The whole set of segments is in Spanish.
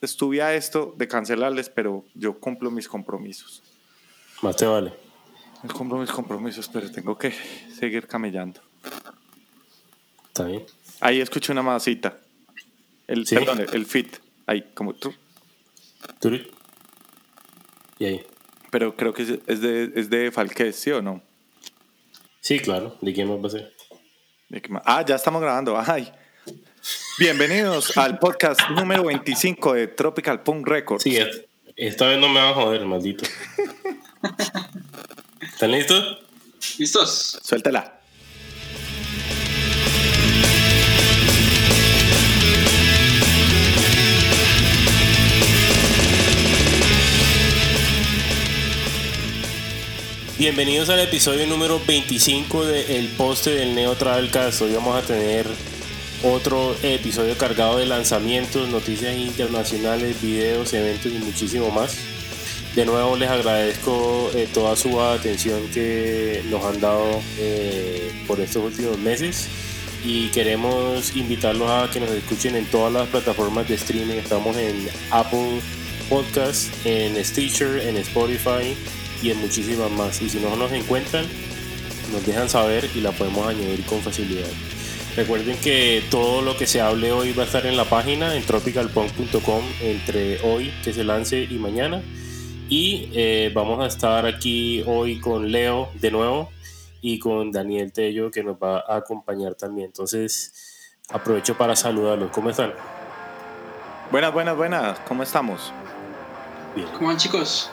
estuve a esto de cancelarles, pero yo cumplo mis compromisos. Más te vale. Yo cumplo mis compromisos, pero tengo que seguir camellando. Está bien. Ahí escuché una masita. El, Sí. Perdón, el fit. Ahí, como tú. Y ahí. Pero creo que es- de, es de Falquez, ¿sí o no? Sí, claro. ¿De quién más va a ser? Ah, ya estamos grabando. Ay. Bienvenidos al podcast número 25 de Tropical Punk Records. Sí, esta, vez no me va a joder, maldito. ¿Están listos? ¿Listos? Suéltela. Bienvenidos al episodio número 25 de El Poste del Neo Travelcast. Hoy vamos a tener otro episodio cargado de lanzamientos, noticias internacionales, videos, eventos y muchísimo más. De nuevo les agradezco eh, toda su atención que nos han dado eh, por estos últimos meses y queremos invitarlos a que nos escuchen en todas las plataformas de streaming. Estamos en Apple Podcast, en Stitcher, en Spotify y en muchísimas más. Y si no nos encuentran, nos dejan saber y la podemos añadir con facilidad. Recuerden que todo lo que se hable hoy va a estar en la página en tropicalpunk.com entre hoy que se lance y mañana. Y eh, vamos a estar aquí hoy con Leo de nuevo y con Daniel Tello que nos va a acompañar también. Entonces aprovecho para saludarlos. ¿Cómo están? Buenas, buenas, buenas. ¿Cómo estamos? Bien. ¿Cómo van, chicos?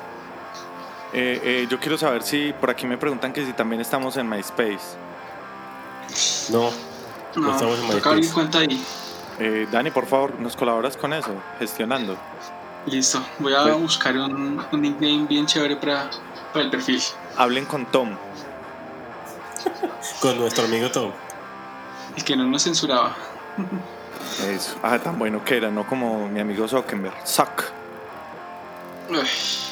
Eh, eh, yo quiero saber si por aquí me preguntan que si también estamos en MySpace. No, No, estamos en toca abrir cuenta ahí. Eh, Dani, por favor, ¿nos colaboras con eso? Gestionando. Listo. Voy a Pues- buscar un, un nickname bien chévere para, para el perfil. Hablen con Tom. con nuestro amigo Tom. El que no nos censuraba. Eso. Ah, tan bueno que era, no como mi amigo Zuckerberg. Zuck.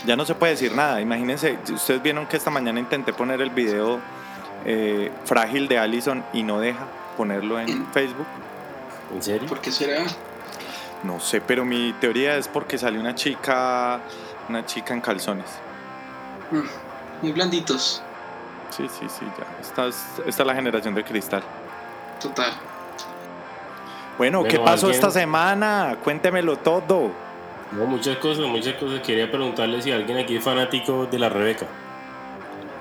Ya no se puede decir nada. Imagínense, ustedes vieron que esta mañana intenté poner el video eh, frágil de Allison y no deja ponerlo en Facebook. ¿En serio? ¿Por qué será? No sé, pero mi teoría es porque salió una chica, una chica en calzones. Mm, Muy blanditos. Sí, sí, sí, ya. Esta es, esta es la generación de cristal. Total. Bueno, ¿qué Bueno, pasó alguien- esta semana? Cuéntemelo todo. No, muchas cosas, muchas cosas. Quería preguntarle si alguien aquí es fanático de la Rebeca.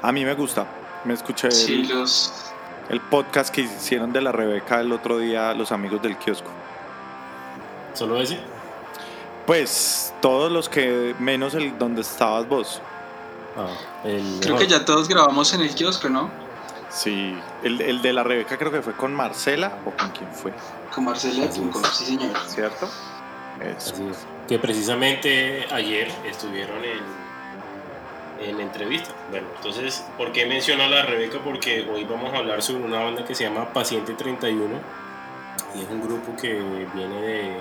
A mí me gusta. Me escuché el, Sí, los. El podcast que hicieron de la Rebeca el otro día los amigos del kiosco. ¿Solo ese? Pues todos los que, menos el donde estabas vos. Ah, el Creo que ya todos grabamos en el kiosco, ¿no? Sí, el, el de la Rebeca creo que fue con Marcela o con quién fue, Con Marcela. Sí, señor. ¿cierto? Eso. Así es. Que precisamente ayer estuvieron en, en entrevista. Bueno, entonces, ¿por qué menciono a la Rebeca? Porque hoy vamos a hablar sobre una banda que se llama Paciente 31 y es un grupo que viene de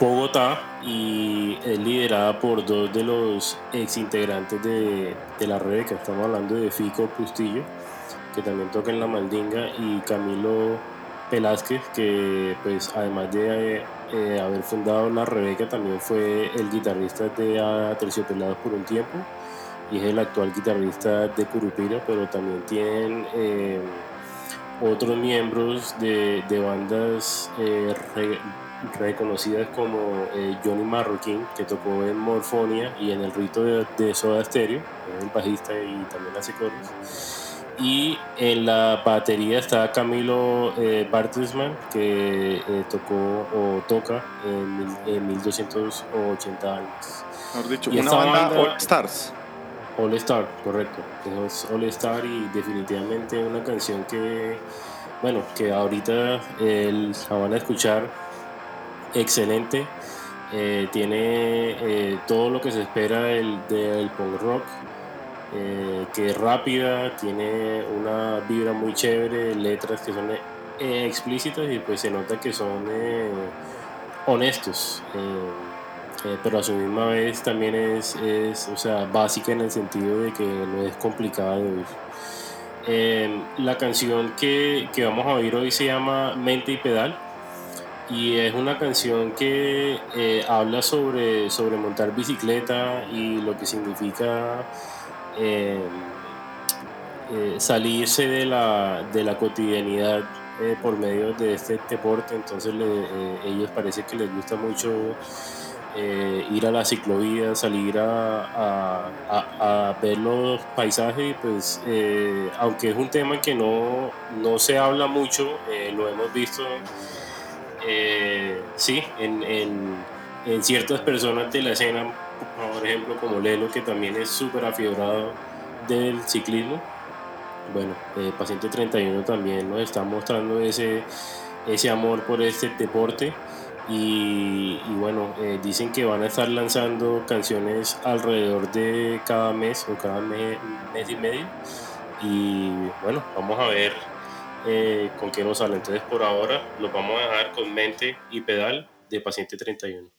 Bogotá y es liderada por dos de los ex integrantes de, de la Rebeca. Estamos hablando de Fico Pustillo, que también toca en La Maldinga, y Camilo Velázquez, que pues además de eh, haber fundado La Rebeca, también fue el guitarrista de Terciopelados por un tiempo y es el actual guitarrista de Curupira, pero también tienen eh, otros miembros de, de bandas eh, re- reconocidas como eh, Johnny Marroquín, que tocó en Morfonia y en el rito de, de Soda Stereo, es el bajista y también hace coros. Y en la batería está Camilo eh, Bartelsman, que eh, tocó o toca en, en 1280 años. Mejor dicho, Y una banda banda- All Stars. All Star, correcto. Es All Star y definitivamente una canción que, bueno, que ahorita eh, la van a escuchar excelente. Eh, tiene eh, todo lo que se espera del, del punk rock, eh, que es rápida, tiene una vibra muy chévere, letras que son explícitas y pues se nota que son honestos. Eh, eh, pero a su misma vez también es, es, o sea, básica en el sentido de que no es complicada de oír. Eh, la canción que, que vamos a oír hoy se llama Mente y Pedal. y es una canción que eh, habla sobre, sobre montar bicicleta y lo que significa eh, eh, salirse de la, de la cotidianidad por medio de este deporte. Entonces ellos parece que les gusta mucho ir a la ciclovía, salir a, ver los paisajes. Pues aunque es un tema que no, no se habla mucho, lo hemos visto eh, sí, en, en, ciertas personas de la escena, por ejemplo, como Lelo, que también es súper afiebrado del ciclismo. Bueno, eh, Paciente 31 también nos está mostrando ese, ese amor por este deporte. Y, bueno, eh, dicen que van a estar lanzando canciones alrededor de cada mes o cada mes, mes y medio. Y bueno, vamos a ver eh, con qué nos sale. Entonces, por ahora, lo vamos a dejar con mente y pedal de paciente 31.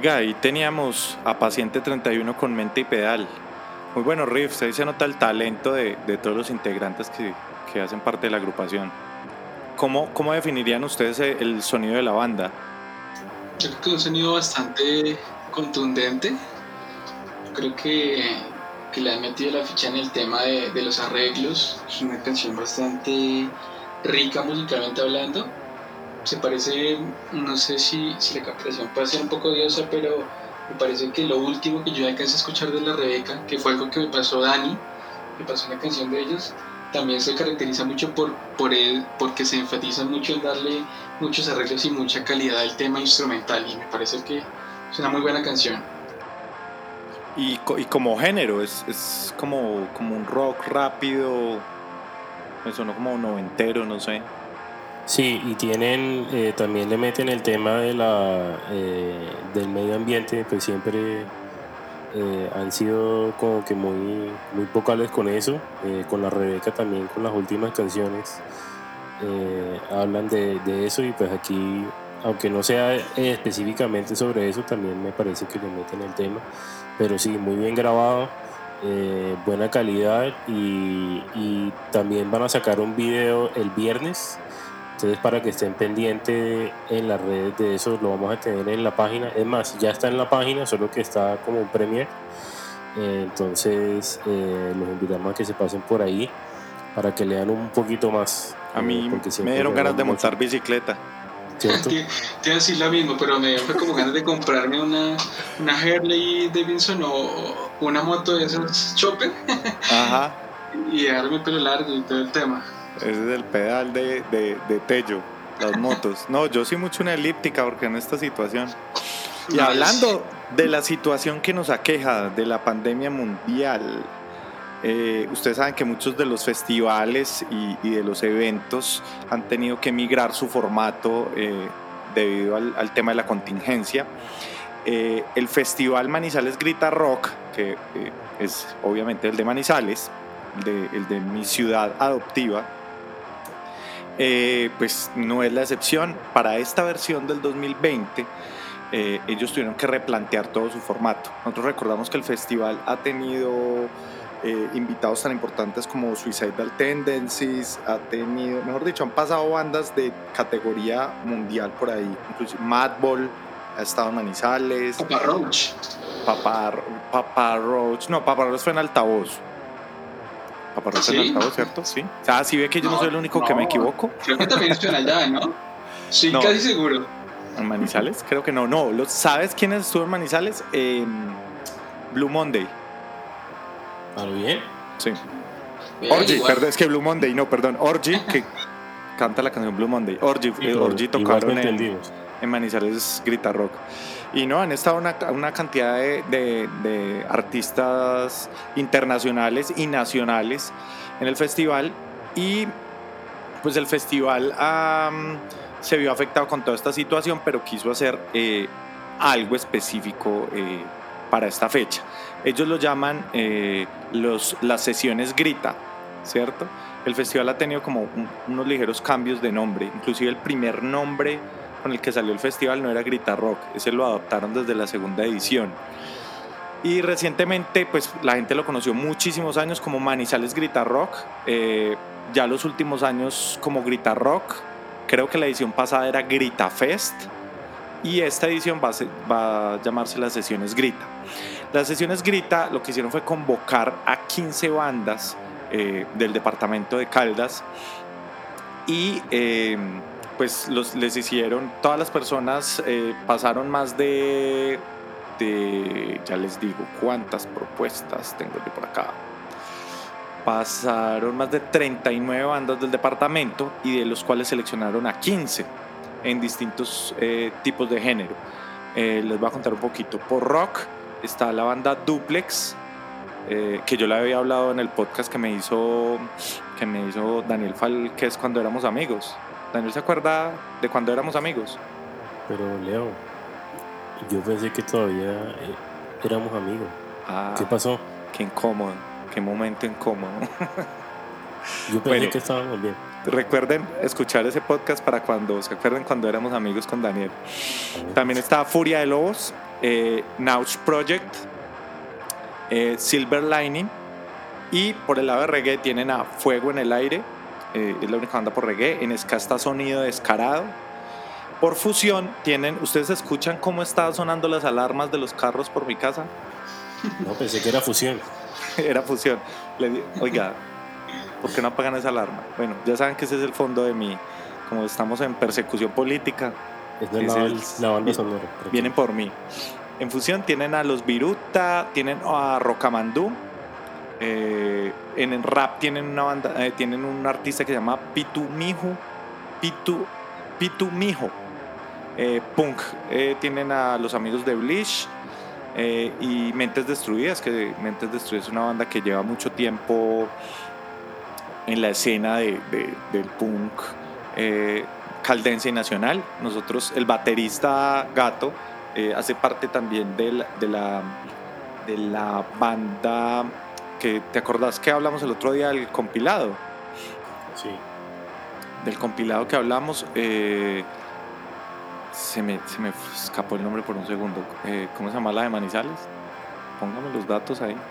Oiga, ahí teníamos a Paciente 31 con mente y pedal. Muy bueno riffs, ahí se nota el talento de, todos los integrantes que, que, hacen parte de la agrupación. ¿Cómo, ¿Cómo definirían ustedes el sonido de la banda? Creo que un sonido bastante contundente. creo que, que, le han metido la ficha en el tema de, de los arreglos. Es una canción bastante rica musicalmente hablando se parece, no sé si, si la captación puede ser un poco diosa, pero me parece que lo último que yo alcancé a escuchar de la Rebeca, que fue algo que me pasó Dani, me pasó una canción de ellos, también se caracteriza mucho por, por él, porque se enfatiza mucho en darle muchos arreglos y mucha calidad al tema instrumental y me parece que es una muy buena canción. Y, y como género, es, es como, como un rock rápido, me sonó como noventero, no sé. Sí, y tienen, eh, también le meten el tema de la, eh, del medio ambiente, pues siempre eh, han sido como que muy, muy vocales con eso, con la Rebeca también, con las últimas canciones, hablan de, de, eso y pues aquí, aunque no sea específicamente sobre eso, también me parece que le meten el tema, pero sí, muy bien grabado. buena calidad y, y también van a sacar un video el viernes entonces, para que estén pendientes en las redes de eso, lo vamos a tener en la página. Es más, ya está en la página, solo que está como un premier. Eh, entonces, eh, los invitamos a que se pasen por ahí para que lean un poquito más. A mí eh, me dieron ganas de montar bicicleta. ¿Cierto? Te, te decir lo mismo, pero me dio como ganas de comprarme una, una Harley Davidson o una moto de esos Chopper. Ajá. y dejarme el pelo largo y todo el tema. Ese es el pedal de, de, Tello, las motos. No, yo soy mucho una elíptica porque en esta situación. Y hablando de la situación que nos aqueja de la pandemia mundial, eh, ustedes saben que muchos de los festivales y, de los eventos han tenido que migrar su formato eh, debido al, tema de la contingencia. Eh, el festival Manizales Grita Rock, que es obviamente el de Manizales, el de mi ciudad adoptiva, eh, pues no es la excepción. Para esta versión del 2020, eh, ellos tuvieron que replantear todo su formato. Nosotros recordamos que el festival ha tenido eh, invitados tan importantes como Suicidal Tendencies, ha tenido, mejor dicho, han pasado bandas de categoría mundial por ahí, incluso Madball ha estado en Manizales. Papa Roach. Papa, Roach, no, Papa Roach fue en altavoz. Aparece en altavoz, ¿cierto? Sí. O sea, si ve que yo no, soy el único que me equivoco. Creo que también estuvo allá, ¿no? Sí, casi seguro. ¿En Manizales? Creo que no. No, ¿sabes quiénes estuvo en Manizales? Blue Monday. ¿A bien? Sí. Orgy, perdón, es que Blue Monday, no, perdón. Orgy, que canta la canción Blue Monday. Orgy, Orgy tocaron en, en Manizales Grita Rock. Y no, han estado una, una cantidad de, artistas internacionales y nacionales en el festival. Y pues el festival se vio afectado con toda esta situación, pero quiso hacer eh, algo específico eh, para esta fecha. Ellos lo llaman eh, los, las sesiones Grita, ¿cierto? El festival ha tenido como unos ligeros cambios de nombre, inclusive el primer nombre con el que salió el festival no era Grita Rock, ese lo adoptaron desde la segunda edición. Y recientemente, pues la gente lo conoció muchísimos años como Manizales Grita Rock, eh, ya los últimos años como Grita Rock, creo que la edición pasada era Grita Fest y esta edición va a, va a llamarse las sesiones Grita. Las sesiones Grita lo que hicieron fue convocar a 15 bandas eh, del departamento de Caldas y eh, pues los, les hicieron, todas las personas eh, pasaron más de, de, ya les digo, cuántas propuestas tengo yo por acá. Pasaron más de 39 bandas del departamento y de los cuales seleccionaron a 15 en distintos tipos de género. Les voy a contar un poquito. Por rock está la banda Duplex, que yo le había hablado en el podcast que me hizo, que me hizo Daniel Fal, que es cuando éramos amigos. Daniel se acuerda de cuando éramos amigos. Pero Leo, yo pensé que todavía eh, éramos amigos. Ah, ¿Qué pasó? Qué incómodo, qué momento incómodo. yo pensé que estábamos bien. Recuerden escuchar ese podcast para cuando se acuerden cuando éramos amigos con Daniel. También está Furia de Lobos, eh, Nauch Project, eh, Silver Lining y por el lado de reggae tienen a Fuego en el Aire, eh, es la única banda por reggae. En ska está Sonido Descarado. Por fusión tienen, ¿ustedes escuchan cómo están sonando las alarmas de los carros por mi casa? No, pensé que era fusión. era fusión. Le oiga, ¿por qué no apagan esa alarma? Bueno, ya saben que ese es el fondo de mi como estamos en persecución política, es la, la, banda sonora. Vienen por mí. En fusión tienen a los Viruta, tienen a Rocamandú. Eh, en el rap tienen una banda, eh, tienen un artista que se llama Pitu Mijo. Pitu, Mijo. Eh, punk tienen a los amigos de Bleach. y Mentes Destruidas, que Mentes Destruidas es una banda que lleva mucho tiempo en la escena de, del punk caldense y nacional. Nosotros, el baterista Gato, eh, hace parte también de la, de la, de la banda que te acordás que hablamos el otro día del compilado. Sí. Del compilado que hablamos. Eh, se, me, se me escapó el nombre por un segundo. Eh, ¿Cómo se llama la de Manizales? Póngame los datos ahí.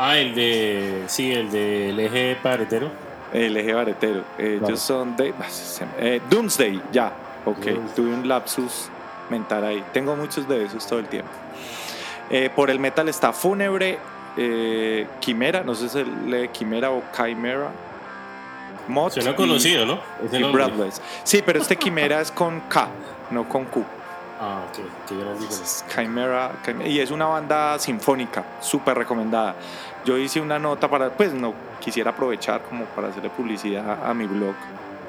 Ah, el de. Sí, el del eje paretero. El eje baretero. Ellos son de. Eh, Doomsday, ya. Ok, tuve un lapsus mental ahí. Tengo muchos de esos todo el tiempo. Eh, por el metal está Fúnebre, eh, Quimera, no sé si lee Quimera o Chimera. Mod Se lo conocido, ¿no? y Sí, pero este Quimera es con K, no con Q. Ah, ok, qué gran Chimera, y es una banda sinfónica, súper recomendada. Yo hice una nota para, pues no quisiera aprovechar como para hacerle publicidad a, mi blog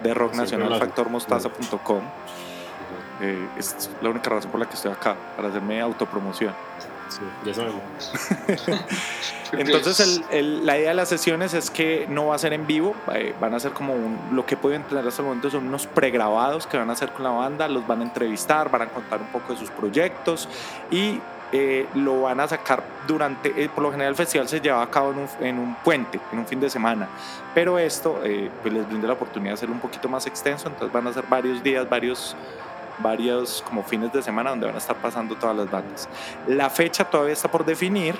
de rock nacional, factormostaza.com. Eh, es la única razón por la que estoy acá, para hacerme autopromoción. Sí, ya sabemos. Entonces la idea de las sesiones es que no va a ser en vivo, eh, van a ser como lo que pueden tener hasta el momento son unos pregrabados que van a hacer con la banda, los van a entrevistar, van a contar un poco de sus proyectos y eh, lo van a sacar durante, eh, por lo general el festival se lleva a cabo en un, en un puente, en un fin de semana, pero esto eh, pues les brinda la oportunidad de hacerlo un poquito más extenso, entonces van a ser varios días, varios, varios como fines de semana donde van a estar pasando todas las bandas. La fecha todavía está por definir,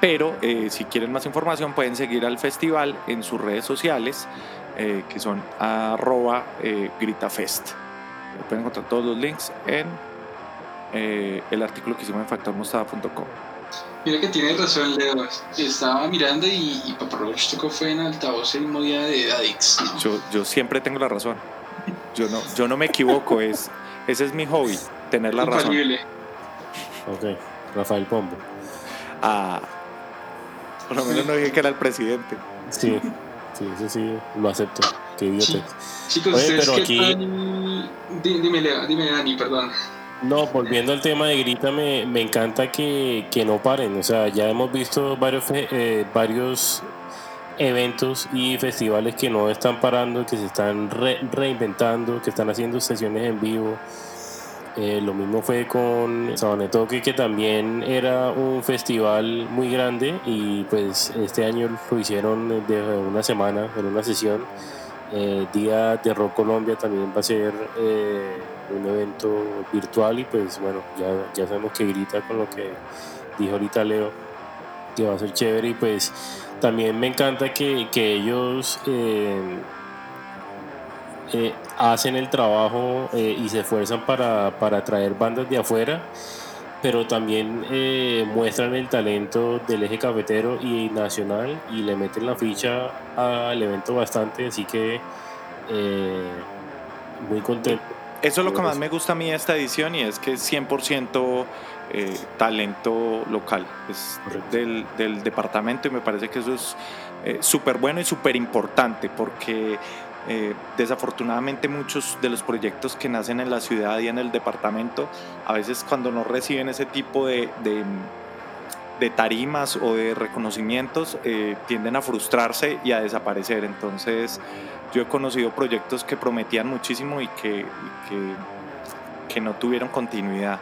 pero si quieren más información pueden seguir al festival en sus redes sociales, que son arroba gritafest. Pueden encontrar todos los links en eh, el artículo que hicimos en factormostada.com. Mira que tiene razón, Leo. Estaba mirando y, y Papa Roach tocó fue en altavoz el mismo día de Adix. Yo, yo siempre tengo la razón. Yo no, yo no me equivoco. Es, ese es mi hobby, tener la razón. Ok, Rafael Pombo. Ah, por lo menos no dije que era el presidente. Sí, sí, eso sí, lo acepto. Qué idiota. Chicos, Oye, pero aquí... Dime, Leo, dime, Dani, perdón. No, volviendo al tema de Grita, me, me encanta que, que, no paren. O sea, ya hemos visto varios, eh, varios eventos y festivales que no están parando, que se están reinventando, que están haciendo sesiones en vivo. Eh, lo mismo fue con Sabanetoque, que también era un festival muy grande y pues este año lo hicieron de una semana, en una sesión. Eh, Día de Rock Colombia también va a ser eh, un evento virtual y pues bueno, ya, ya sabemos que grita con lo que dijo ahorita Leo, que va a ser chévere y pues también me encanta que, que ellos eh, hacen el trabajo y se esfuerzan para, para traer bandas de afuera pero también eh, muestran el talento del eje cafetero y nacional y le meten la ficha al evento bastante, así que eh, muy contento. Eso es lo que más me gusta a mí de esta edición y es que es 100% eh, talento local, es del, del, departamento y me parece que eso es súper bueno y súper importante porque eh, desafortunadamente muchos de los proyectos que nacen en la ciudad y en el departamento, a veces cuando no reciben ese tipo de, de, tarimas o de reconocimientos, eh, tienden a frustrarse y a desaparecer. Entonces yo he conocido proyectos que prometían muchísimo y que, que, que no tuvieron continuidad.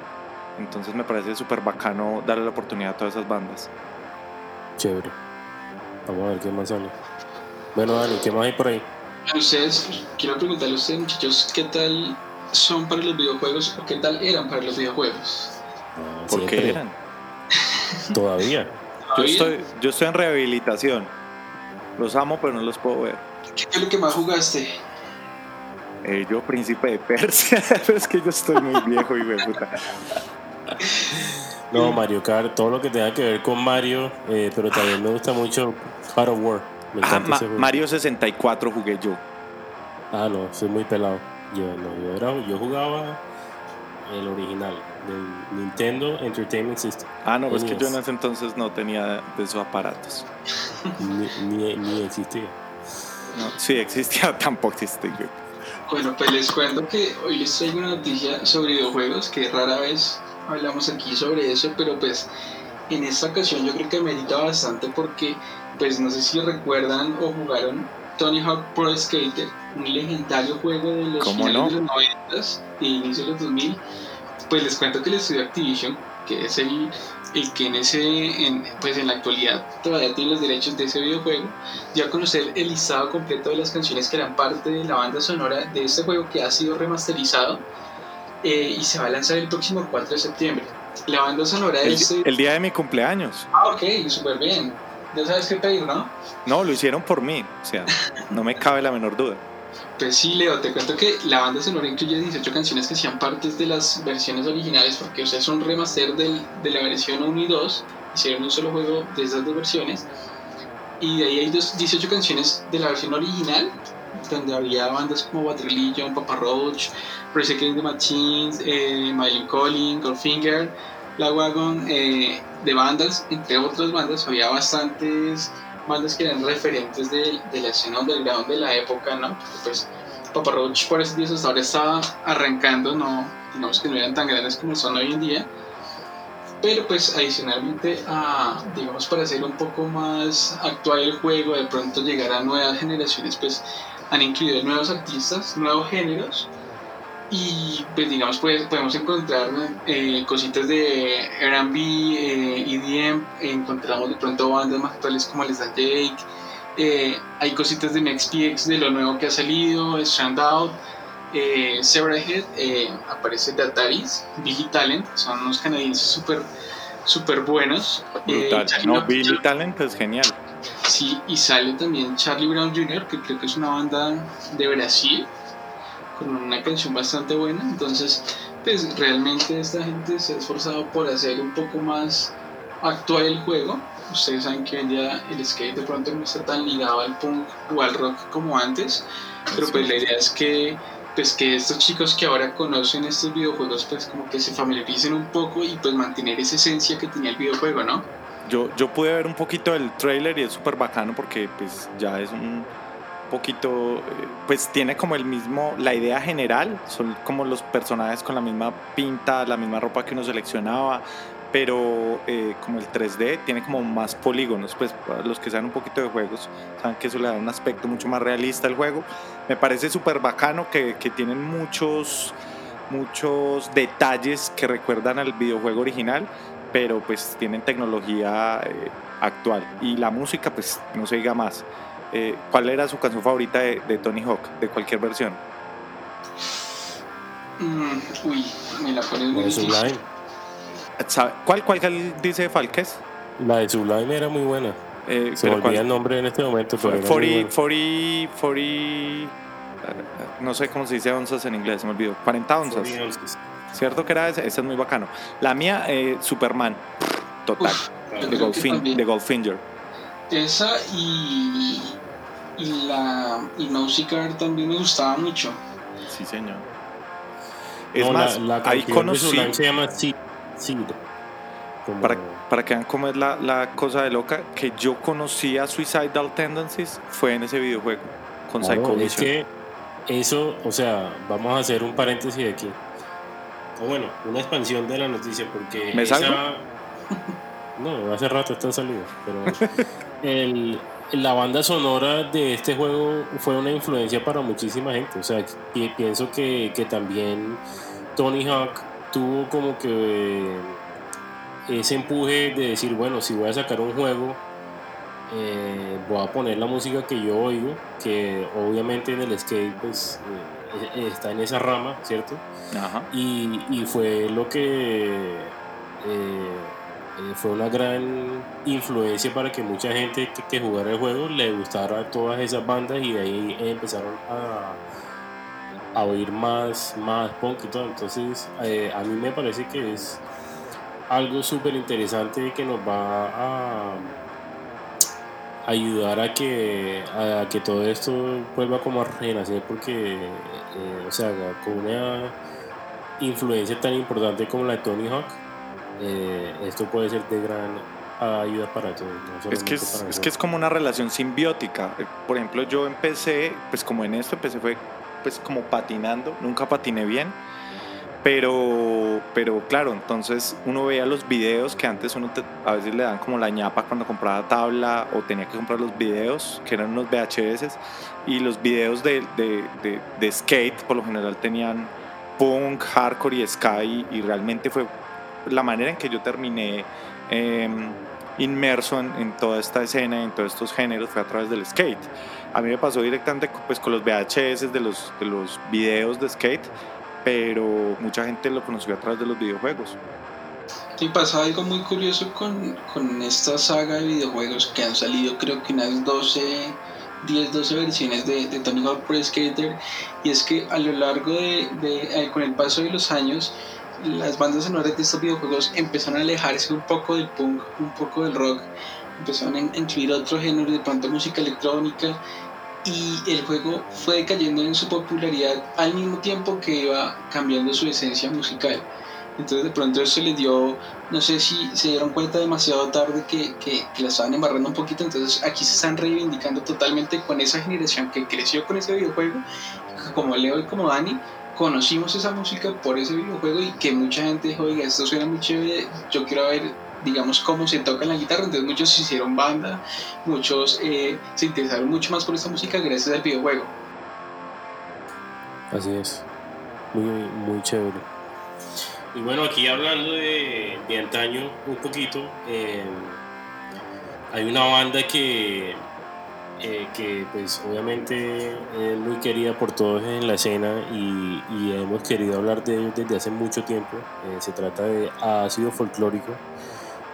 Entonces me parece súper bacano darle la oportunidad a todas esas bandas. Chévere. Vamos a ver qué más sale. Bueno, Dani, ¿qué más hay por ahí? ustedes, quiero preguntarle a ustedes, muchachos, ¿qué tal son para los videojuegos o qué tal eran para los videojuegos? ¿Por qué eran? Todavía. Yo estoy, yo estoy en rehabilitación. Los amo, pero no los puedo ver. ¿Qué es lo que más jugaste? Eh, yo, Príncipe de Persia. es que yo estoy muy viejo y puta. No, Mario Kart, todo lo que tenga que ver con Mario, eh, pero también me gusta mucho God of War. Ah, Mario 64 jugué yo. Ah, no, soy muy pelado. Yo, no, yo, era, yo jugaba el original del Nintendo Entertainment System. Ah, no, pues que yo en ese entonces no tenía de esos aparatos. ni, ni, existía. No, sí existía, tampoco existía. Bueno, pues les cuento que hoy les traigo una noticia sobre videojuegos que rara vez hablamos aquí sobre eso, pero pues en esta ocasión yo creo que merita bastante porque pues no sé si recuerdan o jugaron Tony Hawk Pro Skater, un legendario juego de los finales de los 90 y inicio de los 2000. Pues les cuento que el estudio Activision, que es el, el que en ese en, pues en la actualidad todavía tiene los derechos de ese videojuego, ya a conocer el listado completo de las canciones que eran parte de la banda sonora de este juego que ha sido remasterizado eh, y se va a lanzar el próximo 4 de septiembre. La banda sonora el, es... El día de mi cumpleaños. Ah, ok, súper bien. Ya sabes qué pedir, ¿no? No, lo hicieron por mí, o sea, no me cabe la menor duda. Pues sí, Leo, te cuento que la banda sonora incluye 18 canciones que hacían partes de las versiones originales, porque o sea, es un remaster del, de la versión 1 y 2, hicieron un solo juego de esas dos versiones, y de ahí hay dos, 18 canciones de la versión original, donde había bandas como Bad Religion, Papa Roach, Rise the Machines, eh, Mylene Calling, Goldfinger, La Wagon, eh, de bandas, entre otras bandas, había bastantes bandas que eran referentes de, la escena underground de la época, ¿no? pues Papa Roach por ese días hasta ahora estaba arrancando, no, digamos que no eran tan grandes como son hoy en día. Pero pues adicionalmente, digamos para hacer un poco más actual el juego, de pronto llegar a nuevas generaciones, pues han incluido nuevos artistas, nuevos géneros y pues digamos pues podemos encontrar eh, cositas de R&B, eh, EDM, encontramos de pronto bandas más actuales como Les Jake, eh, hay cositas de MXPX de lo nuevo que ha salido, Strand Out, eh, Head, eh, aparece de Ataris, Billy Talent, son unos canadienses súper super buenos. Brutal. no, Billy Talent es genial. Sí, y sale también Charlie Brown Jr., que creo que es una banda de Brasil, con una canción bastante buena. Entonces, pues realmente esta gente se ha esforzado por hacer un poco más actual el juego. Ustedes saben que hoy en día el skate de pronto no está tan ligado al punk o al rock como antes, pero pues la idea es que pues que estos chicos que ahora conocen estos videojuegos pues como que se familiaricen un poco y pues mantener esa esencia que tenía el videojuego, ¿no? Yo, yo pude ver un poquito del trailer y es súper bacano porque pues ya es un poquito, eh, pues tiene como el mismo, la idea general, son como los personajes con la misma pinta, la misma ropa que uno seleccionaba, pero eh, como el 3D tiene como más polígonos, pues para los que saben un poquito de juegos, saben que eso le da un aspecto mucho más realista al juego. Me parece súper bacano que, que, tienen muchos, muchos detalles que recuerdan al videojuego original, pero pues tienen tecnología eh, actual. Y la música, pues no se diga más. Eh, ¿Cuál era su canción favorita de, de, Tony Hawk, de cualquier versión? Mm, uy, me la pones muy Sublime. ¿Cuál, ¿Cuál dice Falques? La de Sublime era muy buena. Eh, se me olvida el nombre en este momento. Pero 40, 40, 40, no sé cómo se dice onzas en inglés, se me olvidó. 40 onzas. ¿Cierto que era ese? Ese es muy bacano. La mía, eh, Superman. Total. de, Goldfin de Goldfinger. Esa y y la y Nausicaa también me gustaba mucho. Sí, señor. Es más, la, ahí conocí. Se llama Seed. Para, para que vean cómo es la, la, cosa de loca, que yo conocí a Suicidal Tendencies fue en ese videojuego con claro, Es que eso, o sea, vamos a hacer un paréntesis aquí. O bueno, una expansión de la noticia, porque. ¿Me esa... salgo? No, hace rato está salido, pero el, la banda sonora de este juego fue una influencia para muchísima gente. O sea, pienso que, que también Tony Hawk tuvo como que ese empuje de decir, bueno, si voy a sacar un juego, eh, voy a poner la música que yo oigo, que obviamente en el skate pues, eh, está en esa rama, ¿cierto? Y, y, fue lo que... Eh, eh, fue una gran influencia para que mucha gente que, que, jugara el juego le gustara todas esas bandas y de ahí empezaron a, a oír más, más punk y todo. Entonces, eh, a mí me parece que es algo súper interesante que nos va a, ayudar a que, a que todo esto vuelva como a renacer porque, o sea, con una influencia tan importante como la de Tony Hawk, eh, esto puede ser de gran ayuda para todos. es, que es, que es como una relación simbiótica. Eh, por ejemplo, yo empecé, pues como en esto empecé fue pues como patinando, nunca patiné bien pero, pero claro, entonces uno veía los videos que antes uno a veces le dan como la ñapa cuando compraba tabla o tenía que comprar los videos, que eran unos VHS, y los videos de, de, de, skate por lo general tenían punk, hardcore y sky, y realmente fue la manera en que yo terminé em, inmerso en, en, toda esta escena, en todos estos géneros, fue a través del skate. A mí me pasó directamente pues, con los VHS de los, de los videos de skate pero mucha gente lo conoció a través de los videojuegos. Y pasa algo muy curioso con, con, esta saga de videojuegos que han salido creo que unas 12, 10, 12 versiones de, de Tony Hawk Pro Skater. Y es que a lo largo de, de eh, con el paso de los años las bandas sonoras de estos videojuegos empezaron a alejarse un poco del punk, un poco del rock, empezaron a incluir otro género, de pronto música electrónica. Y el juego fue cayendo en su popularidad al mismo tiempo que iba cambiando su esencia musical. Entonces de pronto eso les dio, no sé si se dieron cuenta demasiado tarde que, que, la estaban embarrando un poquito, entonces aquí se están reivindicando totalmente con esa generación que creció con ese videojuego, como Leo y como Dani, conocimos esa música por ese videojuego y que mucha gente dijo, oiga, esto suena muy chévere, yo quiero ver digamos, cómo se toca la guitarra. Entonces muchos hicieron banda, muchos eh, se interesaron mucho más por esta música gracias al videojuego. Así es, muy, muy chévere. Y bueno, aquí hablando de, de antaño un poquito, eh, hay una banda que, eh, que pues obviamente es muy querida por todos en la escena y, y hemos querido hablar de ellos desde hace mucho tiempo. se trata de Ácido Folclórico.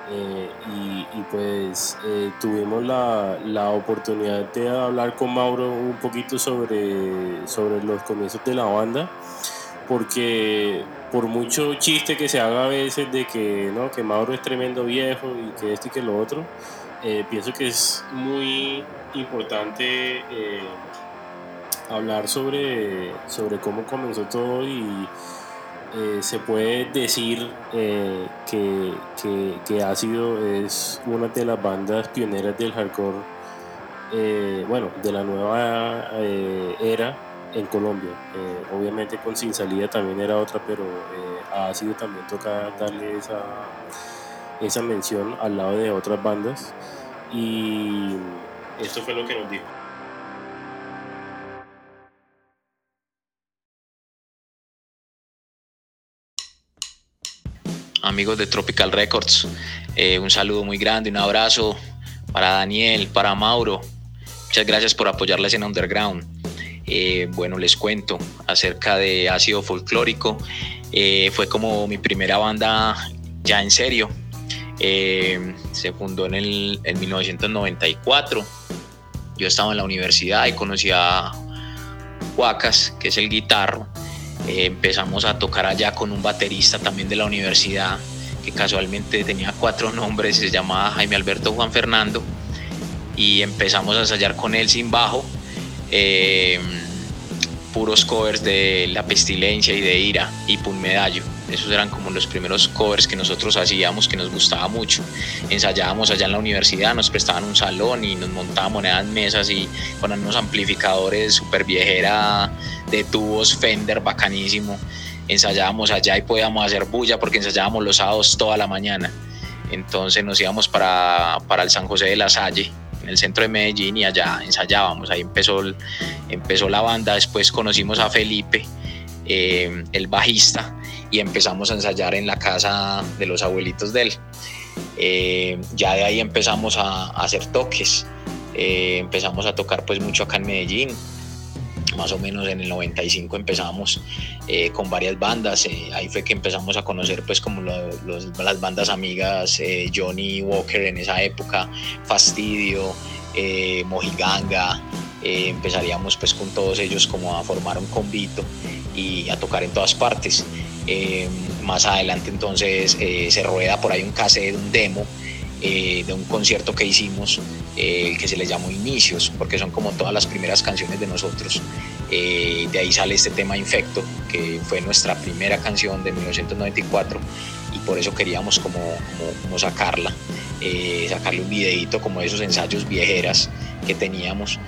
Eh, y, pues eh, tuvimos la, la, oportunidad de hablar con Mauro un poquito sobre, sobre los comienzos de la banda, porque por mucho chiste que se haga a veces de que, ¿no? que Mauro es tremendo viejo y que esto y que lo otro, eh, pienso que es muy importante hablar sobre, sobre cómo comenzó todo y eh, se puede decir eh, que, que, Ácido es una de las bandas pioneras del hardcore, eh, bueno, de la nueva era en Colombia. obviamente con Sin Salida también era otra, pero a Ácido también toca darle esa, mención al lado de otras bandas. Y esto fue lo que nos dijo. amigos de Tropical Records. Eh, un saludo muy grande, un abrazo para Daniel, para Mauro. Muchas gracias por apoyar la escena underground. Eh, bueno, les cuento acerca de ácido folclórico. Eh, fue como mi primera banda ya en serio. se fundó en, el, en 1994. Yo estaba en la universidad y conocí a Huacas, que es el guitarro eh, empezamos a tocar allá con un baterista también de la universidad que casualmente tenía cuatro nombres, se llamaba Jaime Alberto Juan Fernando y empezamos a ensayar con él sin bajo, eh, puros covers de La Pestilencia y de Ira y Pun Medallo. Esos eran como los primeros covers que nosotros hacíamos, que nos gustaba mucho. Ensayábamos allá en la universidad, nos prestaban un salón y nos montábamos en mesas y con unos amplificadores super viejera de tubos Fender bacanísimo. Ensayábamos allá y podíamos hacer bulla porque ensayábamos los sábados toda la mañana. Entonces nos íbamos para, para el San José de la Salle, en el centro de Medellín, y allá ensayábamos. Ahí empezó, empezó la banda. Después conocimos a Felipe, eh, el bajista, y empezamos a ensayar en la casa de los abuelitos de él. Eh, ya de ahí empezamos a, hacer toques. Eh, empezamos a tocar pues mucho acá en Medellín, más o menos en el 95 empezamos eh, con varias bandas, eh, ahí fue que empezamos a conocer pues como las bandas amigas, eh, Johnny Walker en esa época, Fastidio, Mojiganga, empezaríamos pues con todos ellos como a formar un convito y a tocar en todas partes. más adelante entonces se rueda por ahí un cassette, un demo eh, de un concierto que hicimos que se le llamó Inicios, porque son como todas las primeras canciones de nosotros. de ahí sale este tema Infecto, que fue nuestra primera canción de 1994 y por eso queríamos como, como, sacarla, sacarle un videito como esos ensayos viejeras que teníamos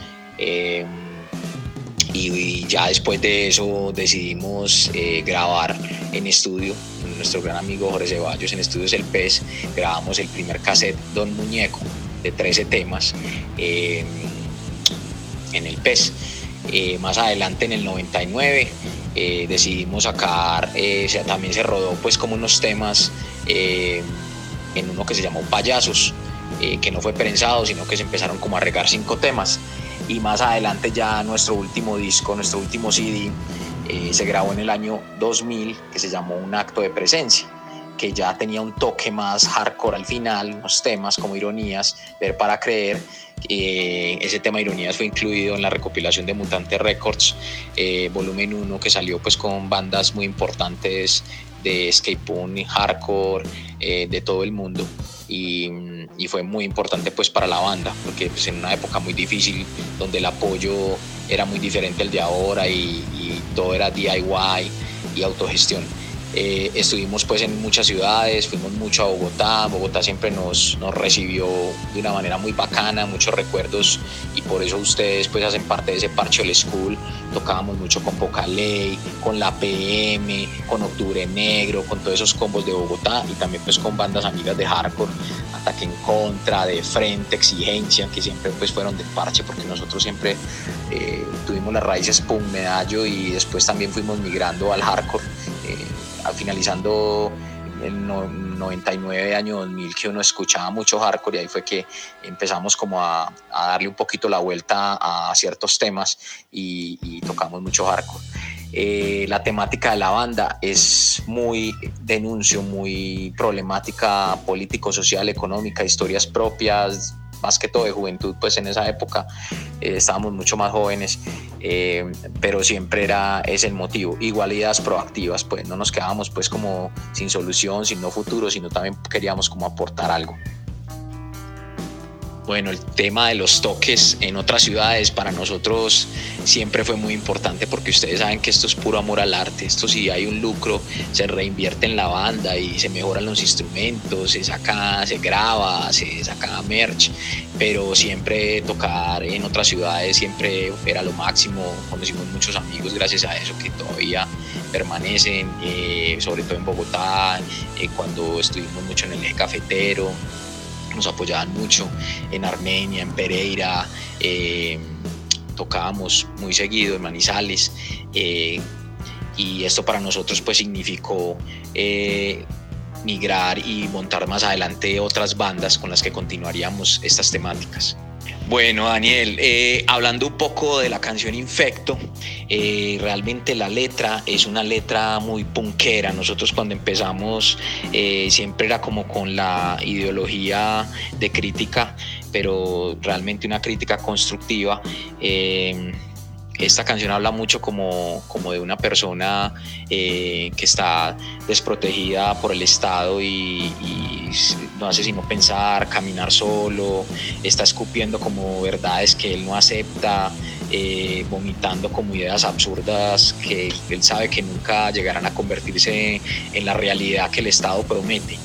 y, ya después de eso decidimos eh, grabar en estudio. Nuestro gran amigo Jorge Ceballos en Estudios El Pez grabamos el primer cassette Don Muñeco de 13 temas em, en El Pez. Eh, más adelante en el 99 eh, decidimos sacar, también se rodó pues como unos temas em, en uno que se llamó Payasos, que no fue prensado, sino que se empezaron como a regar cinco temas y más adelante ya nuestro último disco, nuestro último CD, eh, se grabó en el año 2000 que se llamó Un acto de presencia que ya tenía un toque más hardcore al final, unos temas como ironías, ver para creer. Eh, ese tema ironías fue incluido en la recopilación de Mutante Records, eh, volumen 1, que salió pues con bandas muy importantes de skate punk, hardcore, de todo el mundo y, fue muy importante pues para la banda porque pues, en una época muy difícil donde el apoyo era muy diferente al de ahora y todo era DIY y autogestión. Eh, estuvimos pues en muchas ciudades, fuimos mucho a Bogotá, Bogotá siempre nos, nos recibió de una manera muy bacana, muchos recuerdos y por eso ustedes pues hacen parte de ese parche del school, tocábamos mucho con Poca Ley, con la PM, con Octubre Negro, con todos esos combos de Bogotá y también pues con bandas amigas de hardcore, Ataque en Contra, de Frente, Exigencia, que siempre pues fueron del parche porque nosotros siempre eh, tuvimos las raíces punk, medallo y después también fuimos migrando al hardcore. Eh, finalizando el 99 año 2000 que uno escuchaba mucho hardcore y ahí fue que empezamos como a, darle un poquito la vuelta a ciertos temas y, tocamos mucho hardcore. Eh, la temática de la banda es muy denuncio, muy problemática político, social, económica, historias propias, más que todo de juventud, pues en esa época eh, estábamos mucho más jóvenes, eh, pero siempre era ese el motivo. Igualdades proactivas, pues no nos quedábamos pues como sin solución, sin no futuro, sino también queríamos como aportar algo. Bueno, el tema de los toques en otras ciudades para nosotros siempre fue muy importante porque ustedes saben que esto es puro amor al arte. Esto si hay un lucro, se reinvierte en la banda y se mejoran los instrumentos, se saca, se graba, se saca merch, pero siempre tocar en otras ciudades siempre era lo máximo. Conocimos muchos amigos gracias a eso que todavía permanecen, eh, sobre todo en Bogotá, eh, cuando estuvimos mucho en el eje cafetero nos apoyaban mucho en Armenia, en Pereira, eh, tocábamos muy seguido en Manizales eh, y esto para nosotros pues significó eh, migrar y montar más adelante otras bandas con las que continuaríamos estas temáticas. Bueno, Daniel, eh, hablando un poco de la canción Infecto, eh, realmente la letra es una letra muy punkera. Nosotros cuando empezamos eh, siempre era como con la ideología de crítica, pero realmente una crítica constructiva esta canción habla mucho como, como de una persona eh, que está desprotegida por el Estado y, no hace sino pensar, caminar solo, está escupiendo como verdades que él no acepta, eh, vomitando como ideas absurdas que él sabe que nunca llegarán a convertirse en la realidad que el Estado promete,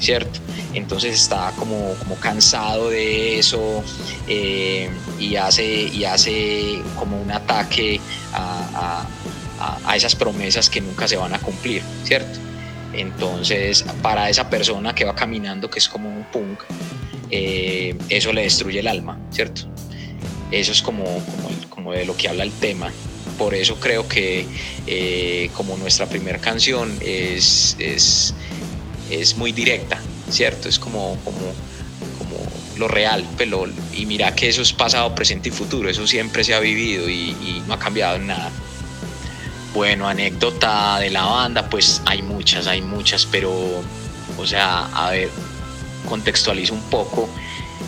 ¿cierto? entonces está como, como cansado de eso eh, y, hace, y hace como un ataque a, esas promesas que nunca se van a cumplir, ¿cierto? Entonces, para esa persona que va caminando, que es como un punk, eh, eso le destruye el alma, ¿cierto? Eso es como, como, de lo que habla el tema. Por eso creo que eh, como nuestra primera canción es, es muy directa, ¿cierto? Es como, como, como lo real, pero, y mira que eso es pasado, presente y futuro, eso siempre se ha vivido y, no ha cambiado en nada. Bueno, anécdota de la banda, pues hay muchas, hay muchas, pero, o sea, a ver, contextualizo un poco.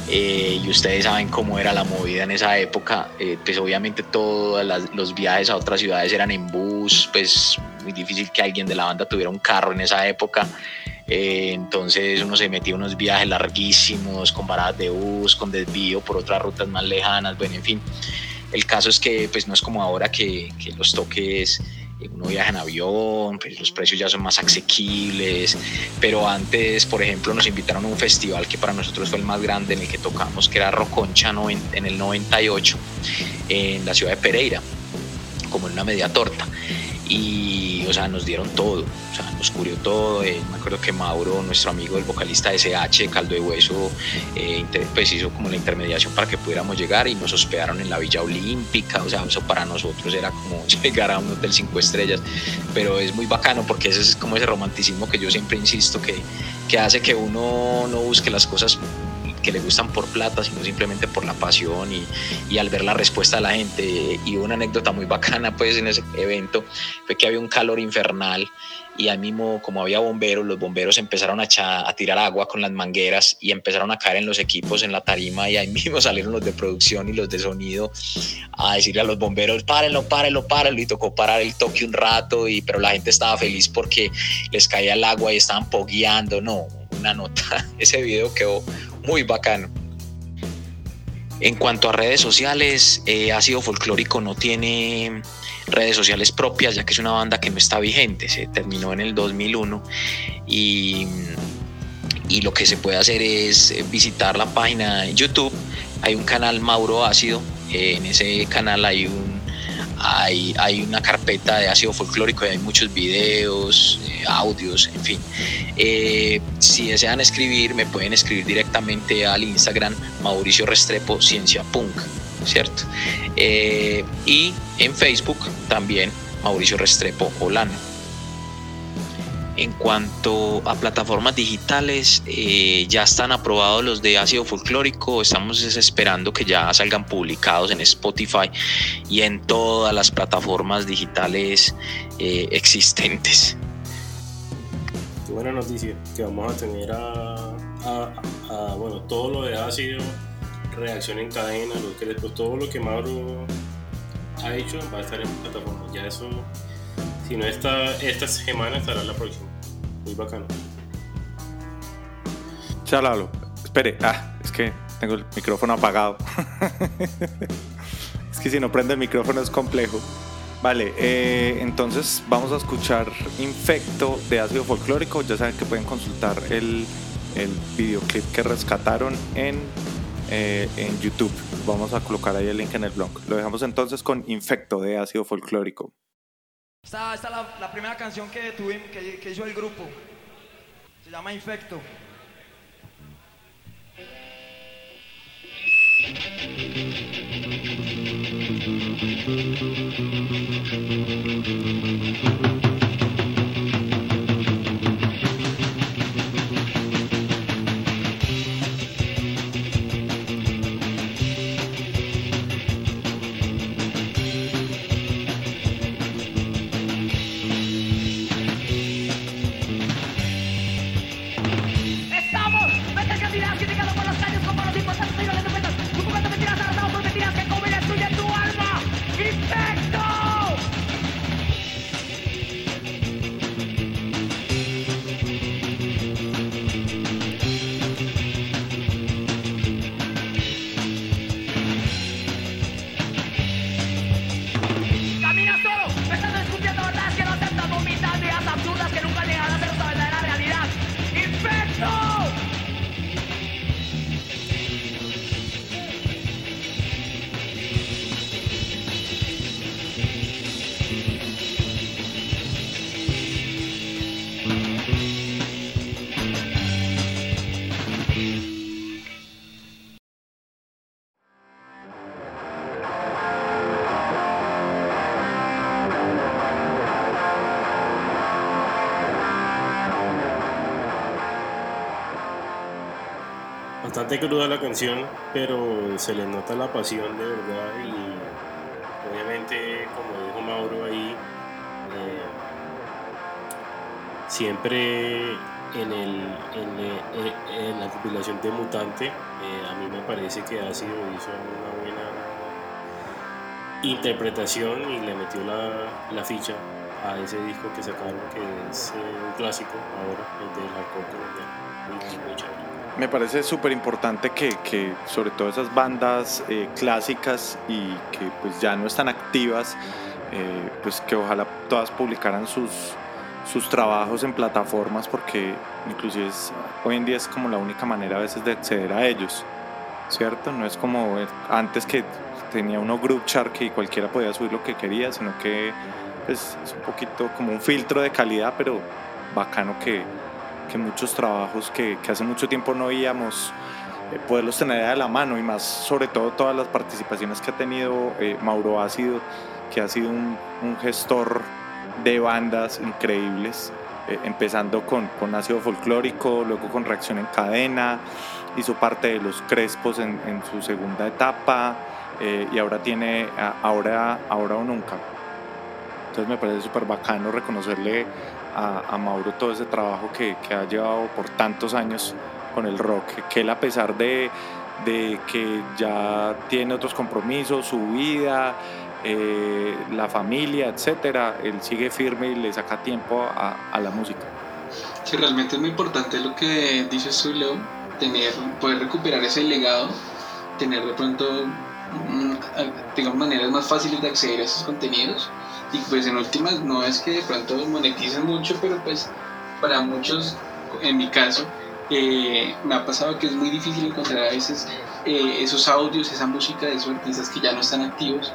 Eh, y ustedes saben cómo era la movida en esa época, eh, pues obviamente todos los viajes a otras ciudades eran en bus, pues muy difícil que alguien de la banda tuviera un carro en esa época. Eh, entonces uno se metía unos viajes larguísimos, con paradas de bus, con desvío por otras rutas más lejanas, bueno, en fin. El caso es que pues no es como ahora que, que los toques uno viaja en avión, pues los precios ya son más asequibles, pero antes, por ejemplo, nos invitaron a un festival que para nosotros fue el más grande en el que tocamos, que era Roconcha en el 98, en la ciudad de Pereira, como en una media torta y, o sea, nos dieron todo, o sea, nos cubrió todo. Eh, me acuerdo que Mauro, nuestro amigo, el vocalista de SH, Caldo de Hueso, eh, pues hizo como la intermediación para que pudiéramos llegar y nos hospedaron en la Villa Olímpica, o sea, eso para nosotros era como llegar a un hotel cinco estrellas, pero es muy bacano porque ese es como ese romanticismo que yo siempre insisto que, que hace que uno no busque las cosas que le gustan por plata, sino simplemente por la pasión y, y, al ver la respuesta de la gente. Y una anécdota muy bacana pues en ese evento fue que había un calor infernal y ahí mismo como había bomberos, los bomberos empezaron a, tirar agua con las mangueras y empezaron a caer en los equipos en la tarima y ahí mismo salieron los de producción y los de sonido a decirle a los bomberos, párenlo, párenlo, párenlo y tocó parar el toque un rato, y, pero la gente estaba feliz porque les caía el agua y estaban pogueando, no, una nota, ese video quedó muy bacano. En cuanto a redes sociales, eh, Ácido Folclórico no tiene redes sociales propias, ya que es una banda que no está vigente, se terminó en el 2001 y, y lo que se puede hacer es visitar la página de YouTube, hay un canal Mauro Ácido, eh, en ese canal hay un hay, una carpeta de ácido folclórico y hay muchos videos, eh, audios, en fin. Eh, si desean escribir, me pueden escribir directamente al Instagram Mauricio Restrepo Ciencia Punk, ¿cierto? Eh, y en Facebook también Mauricio Restrepo Olano. En cuanto a plataformas digitales, eh, ya están aprobados los de ácido folclórico, estamos esperando que ya salgan publicados en Spotify y en todas las plataformas digitales eh, existentes. Qué buena noticia, que vamos a tener a, bueno, todo lo de ácido, reacción en cadena, lo que después todo lo que Mauro ha hecho va a estar en plataformas. Ya eso si no está esta semana, estará la próxima. Muy bacano. Chalalo. Espere, ah, es que tengo el micrófono apagado. es que si no prende el micrófono es complejo. Vale, eh, entonces vamos a escuchar Infecto de ácido folclórico. Ya saben que pueden consultar el, el videoclip que rescataron en, eh, en YouTube. Vamos a colocar ahí el link en el blog. Lo dejamos entonces con Infecto de ácido folclórico. Esta, es la, primera canción que, tuvimos, que, hizo el grupo. Se llama Infecto. Bastante cruda la canción, pero se le nota la pasión de verdad y obviamente, como dijo Mauro ahí, eh, siempre en, el, en, la compilación de Mutante, eh, a mí me parece que ha sido hizo una buena interpretación y le metió la, la ficha a ese disco que sacaron, que es eh, un clásico ahora, el del hardcore colombiano. Me parece súper importante que, que, sobre todo esas bandas eh, clásicas y que pues ya no están activas, eh, pues que ojalá todas publicaran sus, sus trabajos en plataformas porque inclusive es, hoy en día es como la única manera a veces de acceder a ellos, ¿cierto? No es como antes que tenía uno group chart que cualquiera podía subir lo que quería, sino que pues, es un poquito como un filtro de calidad, pero bacano que, que muchos trabajos que, hace mucho tiempo no veíamos, eh, poderlos tener a la mano y más sobre todo todas las participaciones que ha tenido eh, Mauro Ácido, que ha sido un, gestor de bandas increíbles, eh, empezando con, con ácido folclórico, luego con reacción en cadena, hizo parte de los Crespos en, en su segunda etapa y ahora tiene ahora, ahora o nunca. Entonces me parece súper bacano reconocerle a, a, Mauro todo ese trabajo que, que, ha llevado por tantos años con el rock, que él a pesar de, de que ya tiene otros compromisos, su vida, eh, la familia, etcétera, él sigue firme y le saca tiempo a, la música. Sí, realmente es muy importante lo que dices tú, tener, poder recuperar ese legado, tener de pronto, mm, digamos, maneras más fáciles de acceder a esos contenidos. Y pues en últimas no es que de pronto moneticen mucho, pero pues para muchos, en mi caso, eh, me ha pasado que es muy difícil encontrar a veces eh, esos audios, esa música de esos artistas que ya no están activos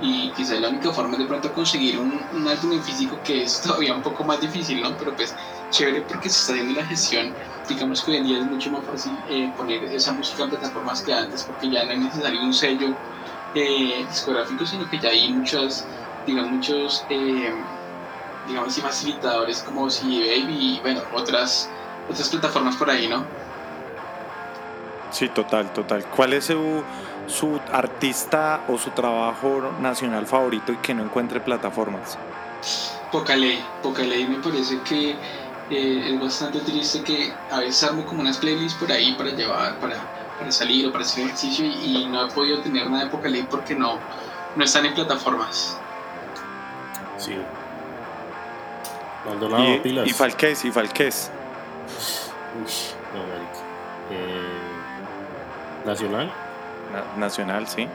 y quizás la única forma es de pronto conseguir un, un, álbum en físico que es todavía un poco más difícil, ¿no? Pero pues chévere porque se está haciendo la gestión, digamos que hoy en día es mucho más fácil eh, poner esa música en plataformas que antes porque ya no es necesario un sello eh, discográfico, sino que ya hay muchos, digamos, muchos, eh, digamos, y facilitadores como CD Baby y bueno, otras, otras plataformas por ahí, ¿no? Sí, total, total. ¿Cuál es su, su artista o su trabajo nacional favorito y que no encuentre plataformas? Poca ley, poca ley me parece que eh, es bastante triste que a veces armo como unas playlists por ahí para llevar, para, para salir o para hacer ejercicio y, y, no he podido tener nada de poca ley porque no, no están en plataformas. Sí. Maldonado, y, pilas. Y Falqués, y Falqués. No, marica. Eh, ¿Nacional? Na nacional, sí.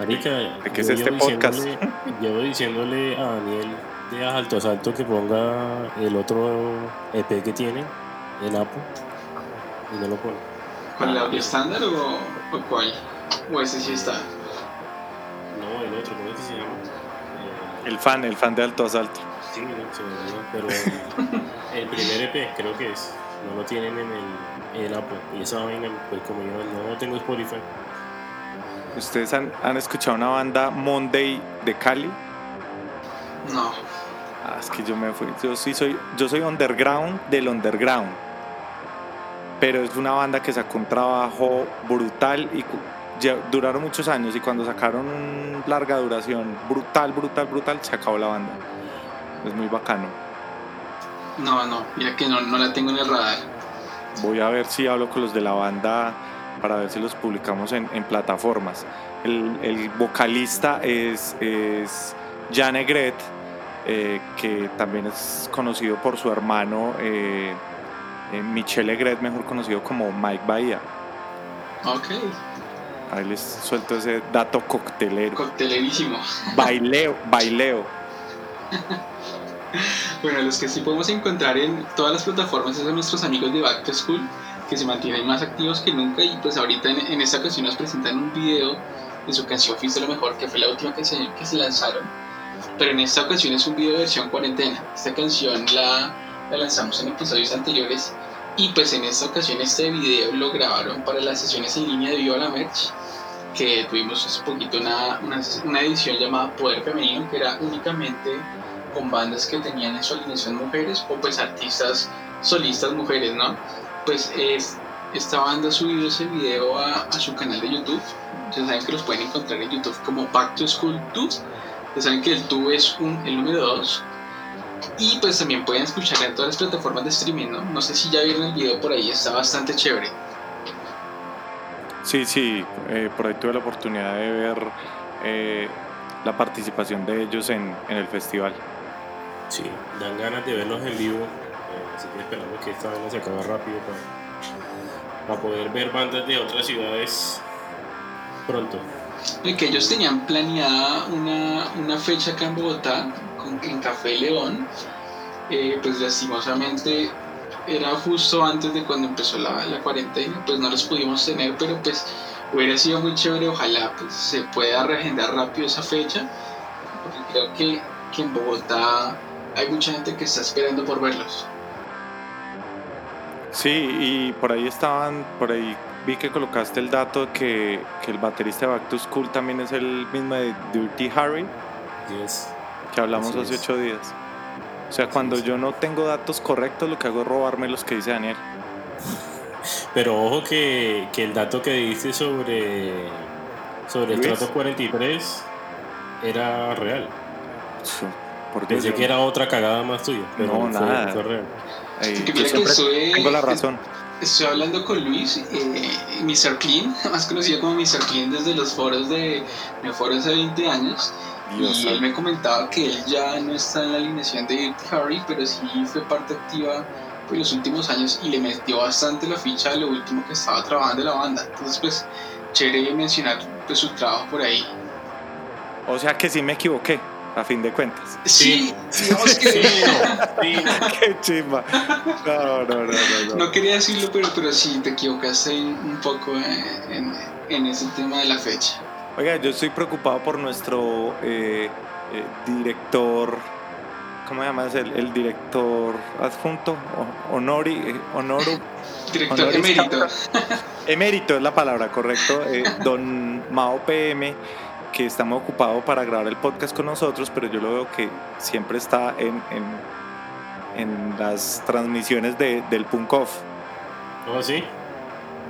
Marica, ¿de qué es este podcast? Llevo diciéndole a Daniel de Alto Asalto que ponga el otro EP que tiene en Apple y no lo pone. ¿Con el audio estándar o, o, cuál? ¿O ese sí está? El fan, el fan de Alto Asalto. Sí, se pero el, el, primer EP creo que es. No lo tienen en el, en Apple. Y esa vaina, pues como yo no tengo Spotify. ¿Ustedes han, han escuchado una banda Monday de Cali? No. Ah, es que yo me fui. Yo sí soy, yo soy underground del underground. Pero es una banda que sacó un trabajo brutal y duraron muchos años. Y cuando sacaron larga duración, brutal, brutal, brutal, se acabó la banda. Es muy bacano. No, no, mira que no, no la tengo en el radar. Voy a ver si hablo con los de la banda para ver si los publicamos en, en plataformas. El, el, vocalista es, es Jan Egret, eh, que también es conocido por su hermano eh, eh, Michel Egret, mejor conocido como Mike Bahía. Ok. Ahí les suelto ese dato coctelero. Coctelerísimo. Baileo, baileo. bueno, los que sí podemos encontrar en todas las plataformas es a nuestros amigos de Back to School, que se mantienen más activos que nunca y pues ahorita en, en esta ocasión nos presentan un video de su canción Fuiste lo mejor, que fue la última que se, que se lanzaron pero en esta ocasión es un video de versión cuarentena. Esta canción la, la, lanzamos en episodios anteriores y pues en esta ocasión este video lo grabaron para las sesiones en línea de Viva la Merch que tuvimos hace poquito una, una, edición llamada Poder Femenino que era únicamente con bandas que tenían en su alineación mujeres o pues artistas solistas mujeres, ¿no? Pues es, esta banda ha subido ese video a, su canal de YouTube. Ya saben que los pueden encontrar en YouTube como Back to School 2 ya saben que el tú es un, el número 2. Y pues también pueden escuchar en todas las plataformas de streaming, ¿no? No sé si ya vieron el video por ahí, está bastante chévere. Sí, sí, eh, por ahí tuve la oportunidad de ver eh, la participación de ellos en, en, el festival. Sí, dan ganas de verlos en vivo. eh, así que esperamos que esta vaina se acabe rápido para, para poder ver bandas de otras ciudades pronto. Y que ellos tenían planeada una, una fecha acá en Bogotá, en Café León, eh, pues lastimosamente era justo antes de cuando empezó la, la cuarentena, pues no los pudimos tener, pero pues hubiera sido muy chévere, ojalá pues se pueda reagendar rápido esa fecha, porque creo que, que en Bogotá hay mucha gente que está esperando por verlos. Sí, y por ahí estaban, por ahí vi que colocaste el dato de que, que el baterista de Back to School también es el mismo de Dirty Harry, Yes. Que hablamos Así hace es. ocho días. O sea, cuando yo no tengo datos correctos, lo que hago es robarme los que dice Daniel. Pero ojo que, que el dato que diste sobre, sobre el Luis. trato 43 era real. Su- Por Dios, Pensé yo- que era otra cagada más tuya, pero No, fue, nada. fue real. Ey, Porque yo mira que siempre soy- tengo la razón. Estoy hablando con Luis, eh, Mr. Clean, más conocido como Mr. Clean desde los foros de, de foros hace 20 años. Dios y él me comentaba que él ya no está en la alineación de Dirty Harry, pero sí fue parte activa en los últimos años y le metió bastante la ficha a lo último que estaba trabajando en la banda. Entonces, pues, chévere mencionar pues, su trabajo por ahí. O sea que sí me equivoqué, a fin de cuentas. Sí, digamos que Sí, sí. Qué chimba. No, no, no, no. no. quería decirlo, pero, pero sí te equivocaste un un poco eh, en, en ese tema de la fecha. Oiga, yo estoy preocupado por nuestro eh, eh, director. ¿Cómo se llama? Es el, el director adjunto. Honori, eh, honoru, Director Honoris emérito. emérito es la palabra, correcto. eh, don Mao PM, que está muy ocupado para grabar el podcast con nosotros, pero yo lo veo que siempre está en, en, en las transmisiones de, del Punk Off. ¿Oh, sí?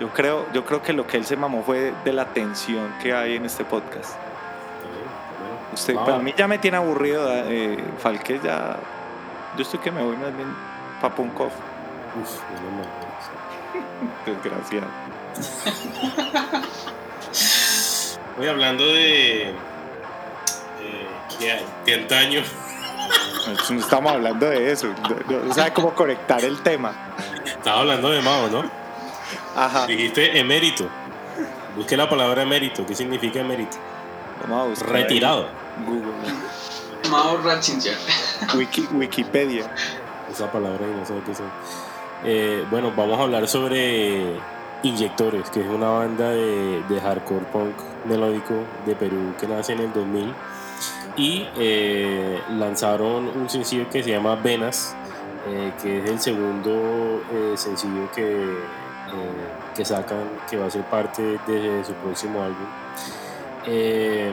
Yo creo, yo creo que lo que él se mamó fue de la tensión que hay en este podcast. Usted, para mí ya me tiene aburrido, eh, Falque ya. Yo estoy que me voy más bien para Punkov, desgraciado. Voy hablando de. eh, que de antaño. No estamos hablando de eso. No, no sabe cómo conectar el tema. Estaba hablando de Mao, ¿no? Ajá. Dijiste emérito. Busque la palabra emérito. ¿Qué significa emérito? Vamos a buscar ahí Retirado. Google. Mao Ratzinger. Wiki- Wikipedia. Esa palabra y no sé qué son. Eh, bueno, vamos a hablar sobre Inyectores, que es una banda de, de hardcore punk melódico de Perú que nace en el 2000 y eh, lanzaron un sencillo que se llama Venas, eh, que es el segundo eh, sencillo que, que sacan, que va a ser parte de su próximo álbum. Eh,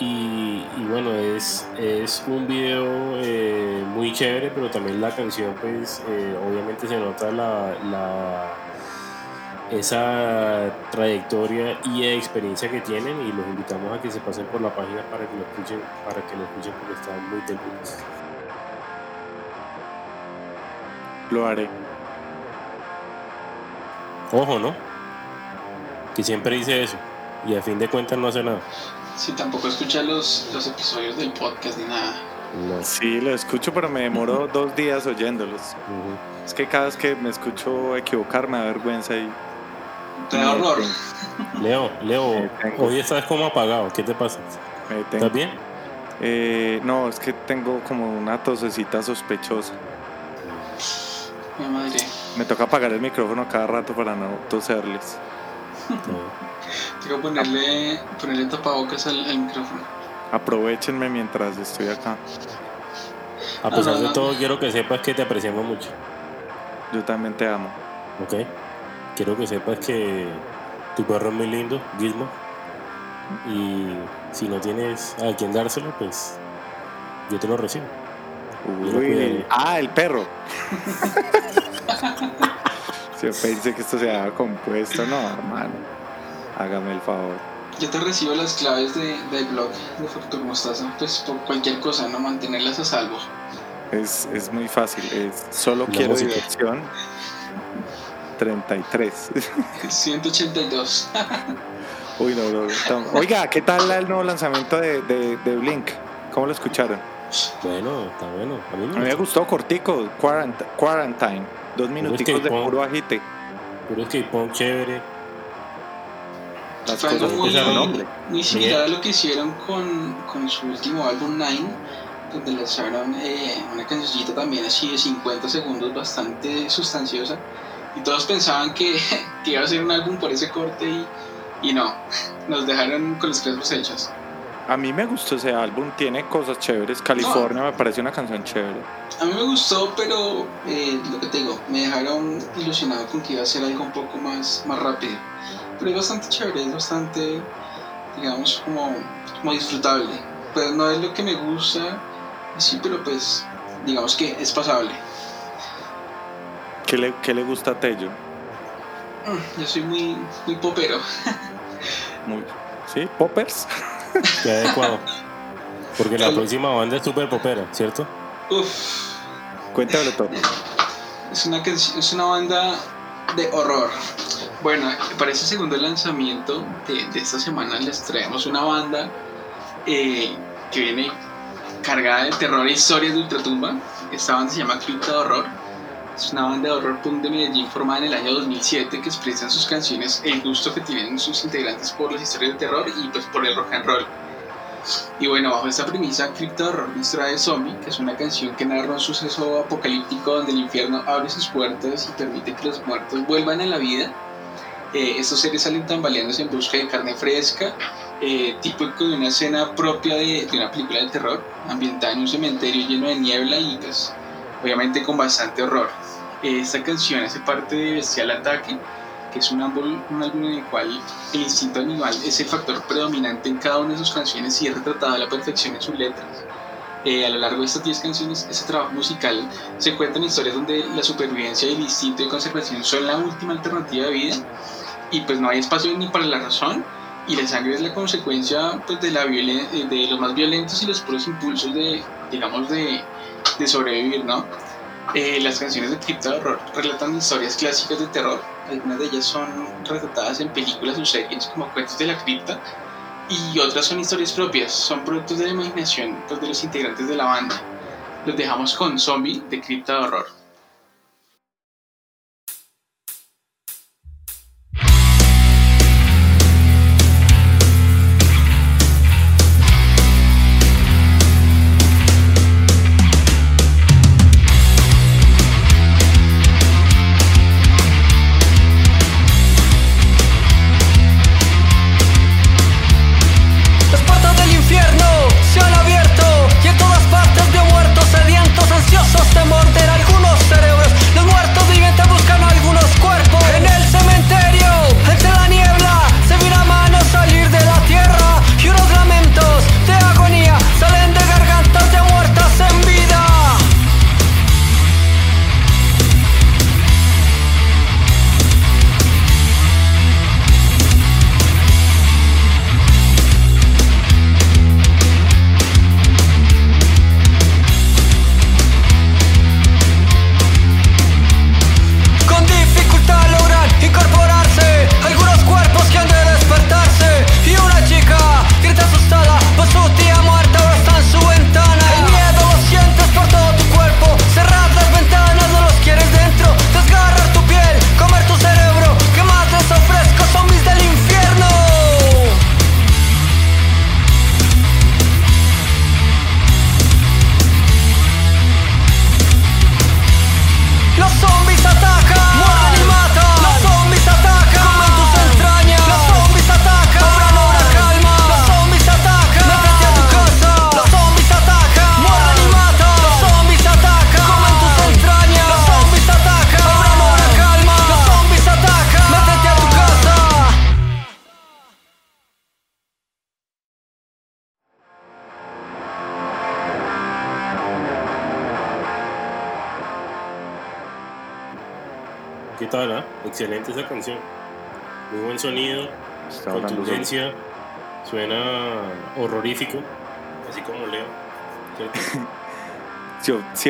y, bueno, es, es un video eh, muy chévere, pero también la canción, pues eh, obviamente se nota la, la- esa trayectoria y experiencia que tienen y los invitamos a que se pasen por la página para que lo escuchen, para que lo escuchen porque está muy del. Lo haré. Ojo, ¿no? Que siempre dice eso y a fin de cuentas no hace nada. Si tampoco escucha los, los episodios del podcast ni nada. No. Sí, lo escucho, pero me demoro dos días oyéndolos. Es que cada vez que me escucho equivocar me da vergüenza y. Te da horror. Leo, Leo, tengo- hoy estás como apagado, ¿qué te pasa? ¿Estás bien? Eh, no, es que tengo como una tosecita sospechosa. Mi madre. Me toca apagar el micrófono cada rato para no toserles. Tengo que ponerle, ponerle tapabocas al, al micrófono. Aprovechenme mientras estoy acá. A pesar no, de todo, quiero que sepas que te apreciamos mucho, Yo también te amo. ¿ok? Quiero que sepas que tu perro es muy lindo, Gizmo. Y si no tienes a quien dárselo, pues yo te lo recibo. Lo Uy, ah, el perro. Yo pensé que esto se había compuesto. No, hermano. Hágame el favor. Yo te recibo las claves de, del blog de Factor Mostaza, pues por cualquier cosa, no mantenerlas a salvo. Es, es muy fácil. Es solo La quiero música. diversión. 33. 182. Uy, no, no, no. Oiga, ¿qué tal el nuevo lanzamiento de, de, de Blink? ¿Cómo lo escucharon? Bueno, está bueno. A mí A mí me gustó cortico, Quarant- Quarantine. Dos minuticos de puro agite. Puro skate chévere. Las Fue algo muy, muy similar a lo que hicieron con, con su último álbum Nine, donde lanzaron eh, una cancioncita también así de 50 segundos bastante sustanciosa. Y todos pensaban que, que iba a ser un álbum por ese corte y, y no, nos dejaron con los crespos hechos. A mí me gustó ese álbum, tiene cosas chéveres. California me parece una canción chévere. A mí me gustó, pero eh, lo que te digo, me dejaron ilusionado con que iba a ser algo un poco más, más rápido. Pero es bastante chévere, es bastante, digamos, como, como disfrutable. Pues no es lo que me gusta, sí, pero pues digamos que es pasable. ¿Qué le, qué le gusta a Tello? Mm, Yo soy muy, muy popero. Muy, ¿Sí? ¿Poppers? Qué adecuado. Porque la próxima banda es super popera, ¿cierto? Uf, Cuéntamelo todo. es una, es una banda de horror. Bueno, para ese segundo lanzamiento de, de esta semana les traemos una banda eh, que viene cargada de terror e historias de ultratumba. Esta banda se llama Cripta de Horror. Es una banda de horror punk de Medellín formada en el año 2007 que expresa en sus canciones el gusto que tienen sus integrantes por las historias de terror y pues por el rock and roll. Y bueno, bajo esta premisa, Cripta de Horror nos trae Zombie, que es una canción que narra un suceso apocalíptico donde el infierno abre sus puertas y permite que los muertos vuelvan a la vida. Eh, estos seres salen tambaleándose en busca de carne fresca, eh, típico de una escena propia de, de una película de terror, ambientada en un cementerio lleno de niebla y pues obviamente con bastante horror. Esta canción hace parte de Bestial Ataque, que es un álbum, un álbum en el cual el instinto animal es el factor predominante en cada una de sus canciones y es retratado a la perfección en sus letras. Eh, a lo largo de estas 10 canciones, ese trabajo musical se cuentan historias donde la supervivencia y el instinto de conservación son la última alternativa de vida y pues no hay espacio ni para la razón y la sangre es la consecuencia pues, de, la eh, de los más violentos y los puros impulsos de, digamos, de, de sobrevivir, ¿no? Eh, las canciones de Cripta de Horror relatan historias clásicas de terror, algunas de ellas son retratadas en películas o series como Cuentos de la Cripta y otras son historias propias, son productos de la imaginación de los integrantes de la banda. Los dejamos con Zombie de Cripta de Horror.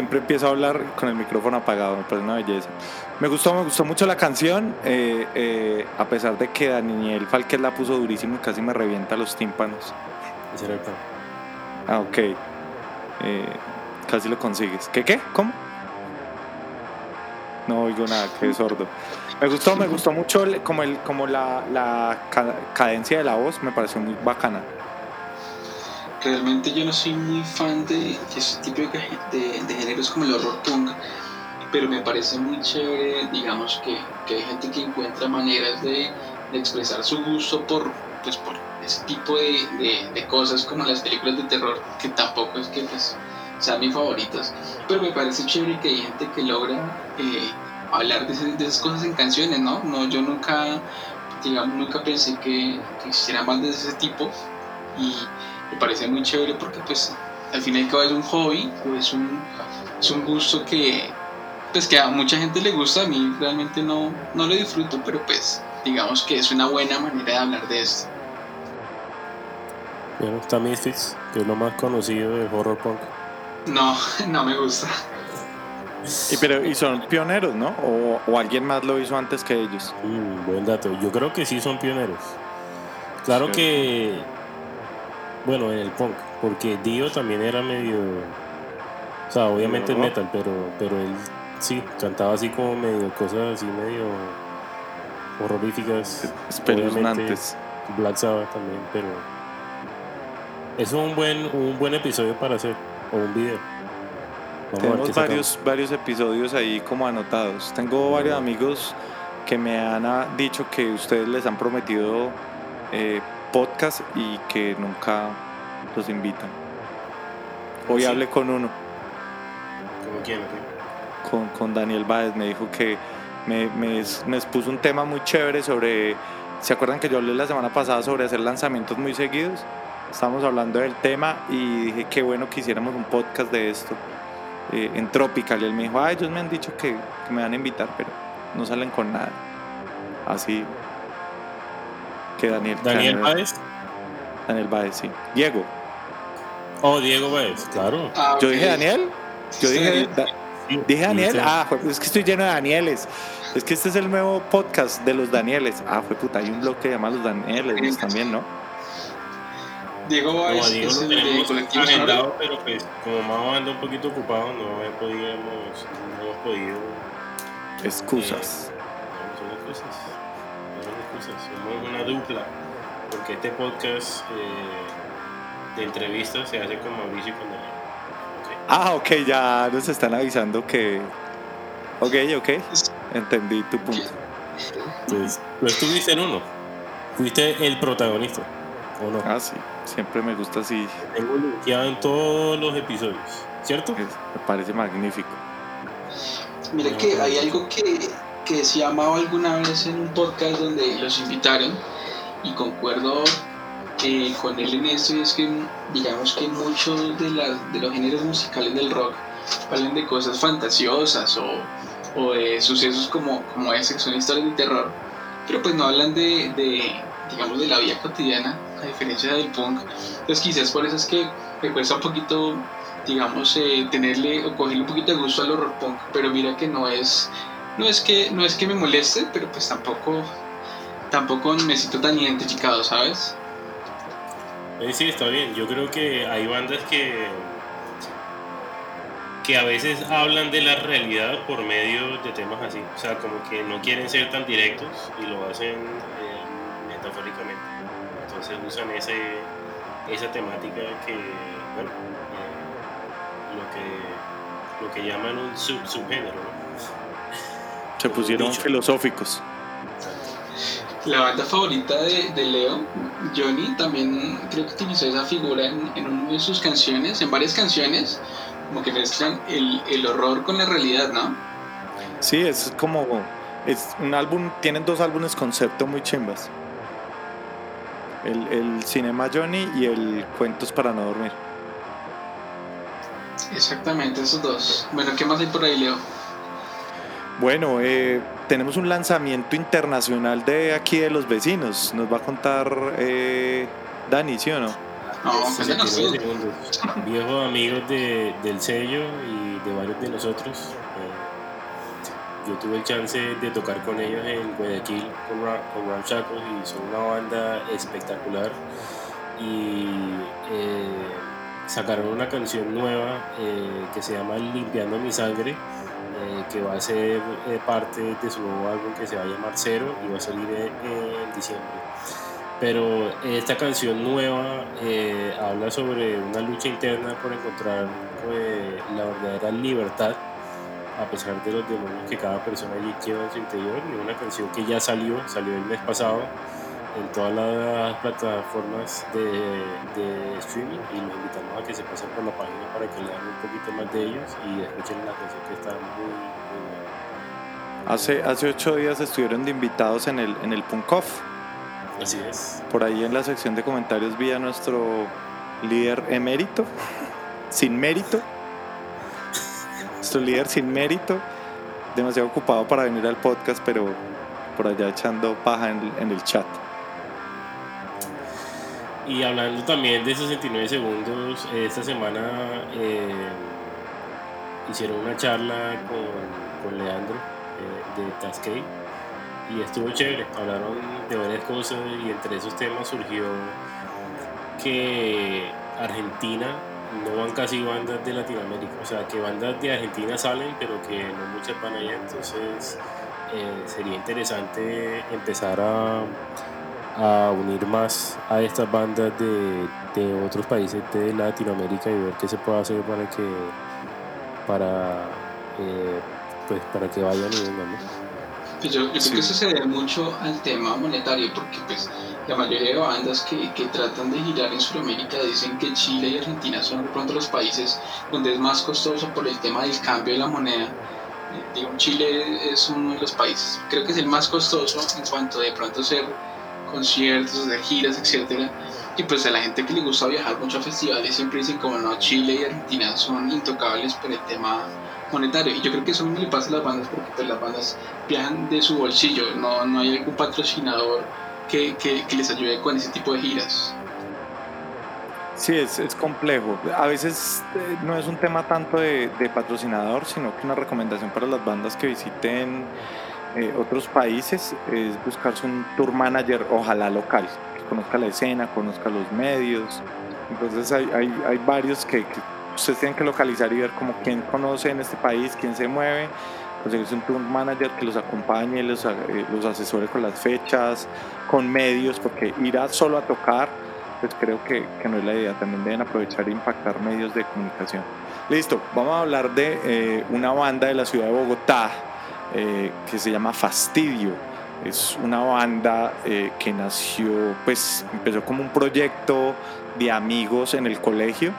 Siempre empiezo a hablar con el micrófono apagado, me parece una belleza. Me gustó, me gustó mucho la canción, eh, eh, a pesar de que Daniel Falquez la puso durísimo y casi me revienta los tímpanos. Ese era el plan. Ah, ok. eh, casi lo consigues. ¿Qué qué? ¿Cómo? No oigo nada, qué sordo. Me gustó, me gustó mucho el- como, el, como la, la ca- cadencia de la voz, me pareció muy bacana. Realmente yo no soy muy fan de ese tipo de, de- géneros como el horror punk, pero me parece muy chévere, digamos, que, que hay gente que encuentra maneras de, de expresar su gusto por, pues, por ese tipo de, cosas como las películas de terror, que tampoco es que pues, sean mis favoritas, pero me parece chévere que hay gente que logra eh, hablar de, esas cosas en canciones, ¿no? no yo nunca, digamos, nunca pensé que, que existieran bandas de ese tipo y me parece muy chévere porque pues al fin y al cabo es un hobby o es un, es un gusto que pues que a mucha gente le gusta, a mí realmente no, no lo disfruto, pero pues digamos que es una buena manera de hablar de esto. Bueno, está Misfits, que es lo más conocido del horror punk. No, no me gusta. Y, pero, y son pioneros, ¿no? O, o alguien más lo hizo antes que ellos. Mm, buen dato. Yo creo que sí son pioneros. Claro Sí. que, bueno, en el punk, porque Dio también era medio, o sea, obviamente es metal, pero, pero él sí cantaba así como medio cosas así medio horroríficas. Espeluznantes. Black Sabbath también, pero es un buen, un buen episodio para hacer o un video. Vamos Tenemos sacamos. varios, varios episodios ahí como anotados. Tengo varios amigos que me han ah, dicho que ustedes les han prometido eh, podcast y que nunca los invitan. Hoy Sí. hablé con uno, ¿Cómo quién? con, con Daniel Báez, me dijo que me, me, me expuso un tema muy chévere sobre, ¿se acuerdan que yo hablé la semana pasada sobre hacer lanzamientos muy seguidos? Estábamos hablando del tema y dije, qué bueno que hiciéramos un podcast de esto eh, en Tropical. Y él me dijo, ah, ellos me han dicho que, que me van a invitar, pero no salen con nada. Así que Daniel. Daniel Páez. Daniel Báez, sí. Diego. Oh, Diego Páez, claro. Ah, Yo dije Daniel. Yo Sí. dije, Da- dije Daniel. sí. Ah, es que estoy lleno de Danieles. Es que este es el nuevo podcast de los Danieles. Ah, fue puta, hay un blog que se llama Los Danieles también, ¿no? Diego No, a Báez Diego es lo el de tenemos Colectivo agendado, Sonora. pero pues como Mao anda un poquito ocupado, no he podido, no hemos podido. Excusas. No, son excusas. No son excusas. Somos una dupla. Porque este podcast eh, de entrevistas se hace con Mauricio y con Daniel. Ah, ok, ya nos están avisando que. Ok, ok. Entendí tu punto. Entonces, tú estuviste en uno. Fuiste el protagonista. ¿O no? Ah, sí. Siempre me gusta así. Tengo linkeado en todos los episodios. ¿Cierto? es- me parece magnífico. Mira No, que no. hay algo que, que decía Mao alguna vez en un podcast donde los invitaron y concuerdo eh, con él en esto y es que digamos que muchos de, de los géneros musicales del rock hablan de cosas fantasiosas o, o de sucesos como, como ese que son historias de terror pero pues no hablan de, de, digamos de la vida cotidiana a diferencia del punk. Entonces quizás por eso es que me cuesta un poquito digamos, eh, tenerle o cogerle un poquito de gusto al horror punk, pero mira que no es, no es que, no es que me moleste, pero pues tampoco, tampoco me siento tan identificado, ¿sabes? Eh, sí, está bien. Yo creo que hay bandas que que a veces hablan de la realidad por medio de temas así. O sea, como que no quieren ser tan directos y lo hacen eh, metafóricamente. Entonces usan ese, esa temática que, bueno, eh, lo que lo que llaman un sub subgénero. Se pusieron Dicho. filosóficos. La banda favorita de, de Leo, Johnny, también creo que utilizó esa figura en, en una de sus canciones, en varias canciones, como que mezclan el, el horror con la realidad, ¿no? Sí, es como. Es un álbum. Tienen dos álbumes concepto muy chimbas: el, el Cinema Johnny y el Cuentos para no dormir. Exactamente, esos dos. Bueno, ¿qué más hay por ahí, Leo? Bueno, eh, tenemos un lanzamiento internacional de aquí de los vecinos. Nos va a contar eh, Dani, ¿sí o no? No, cuéntanos 69 tú. segundos. Viejos amigos de- del sello y de varios de nosotros. eh, yo tuve el chance de tocar con ellos en Guayaquil con, Ra- con Ram Chacos y son una banda espectacular. Y eh, sacaron una canción nueva eh, que se llama Limpiando mi sangre, eh, que va a ser parte de su nuevo álbum que se va a llamar Cero y va a salir en diciembre. Pero esta canción nueva habla sobre una lucha interna por encontrar la verdadera libertad a pesar de los demonios que cada persona allí lleva en su interior. Y una canción que ya salió, salió el mes pasado en todas las plataformas de, de, streaming y los invitamos a que se pasen por la página para que lean un poquito más de ellos y escuchen la canción que está muy, muy buena. Hace, hace ocho días estuvieron de invitados en el, en el Punk Off. Así es. Por ahí en la sección de comentarios vi a nuestro líder emérito, sin mérito, nuestro líder sin mérito, demasiado ocupado para venir al podcast, pero por allá echando paja en, en el chat. Y hablando también de 69 segundos, esta semana eh, hicieron una charla con, con Leandro eh, de Tascade y estuvo chévere. Hablaron de varias cosas y entre esos temas surgió que Argentina no van casi bandas de Latinoamérica, o sea que bandas de Argentina salen, pero que no muchas van allá, entonces eh, sería interesante empezar a a unir más a estas bandas de, de, otros países de Latinoamérica y ver qué se puede hacer para que para eh, pues para que vayan y vengan pues yo, creo que eso se debe mucho al tema monetario porque pues la mayoría de bandas que, que, tratan de girar en Sudamérica dicen que Chile y Argentina son de pronto los países donde es más costoso por el tema del cambio de la moneda. Eh, digo, Chile es uno de los países, creo que es el más costoso en cuanto de pronto ser conciertos, de giras, etcétera. Y pues a la gente que le gusta viajar mucho a festivales siempre dicen como no, Chile y Argentina son intocables por el tema monetario. Y yo creo que eso mismo le pasa a las bandas porque pues las bandas viajan de su bolsillo, no, no hay algún patrocinador que, que, les ayude con ese tipo de giras. Sí, es, es, complejo. A veces eh, no es un tema tanto de, de, patrocinador, sino que una recomendación para las bandas que visiten eh, otros países es buscarse un tour manager, ojalá local, que conozca la escena, conozca los medios. Entonces hay, hay, hay varios que, ustedes tienen que localizar y ver como quién conoce en este país, quién se mueve, conseguirse un tour manager que los acompañe, los, eh, los asesore con las fechas, con medios, porque ir a solo a tocar, pues creo que, que, no es la idea, también deben aprovechar e impactar medios de comunicación. Listo, vamos a hablar de eh, una banda de la ciudad de Bogotá, eh, que se llama Fastidio. Es una banda eh, que nació, pues empezó como un proyecto de amigos en el colegio.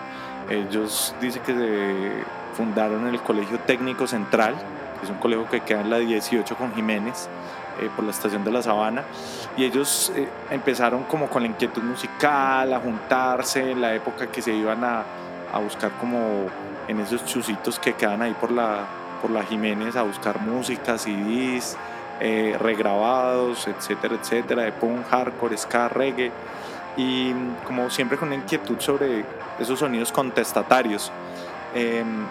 Ellos dicen que se fundaron en el Colegio Técnico Central, que es un colegio que queda en la 18 con Jiménez, eh, por la estación de la Sabana. Y ellos empezaron como con la inquietud musical, a juntarse en la época que se iban a, a buscar como en esos chusitos que quedan ahí por la, por la Jiménez a buscar música, CDs, eh, regrabados, etcétera, etcétera, de punk, hardcore, ska, reggae, y como siempre con una inquietud sobre esos sonidos contestatarios. Em,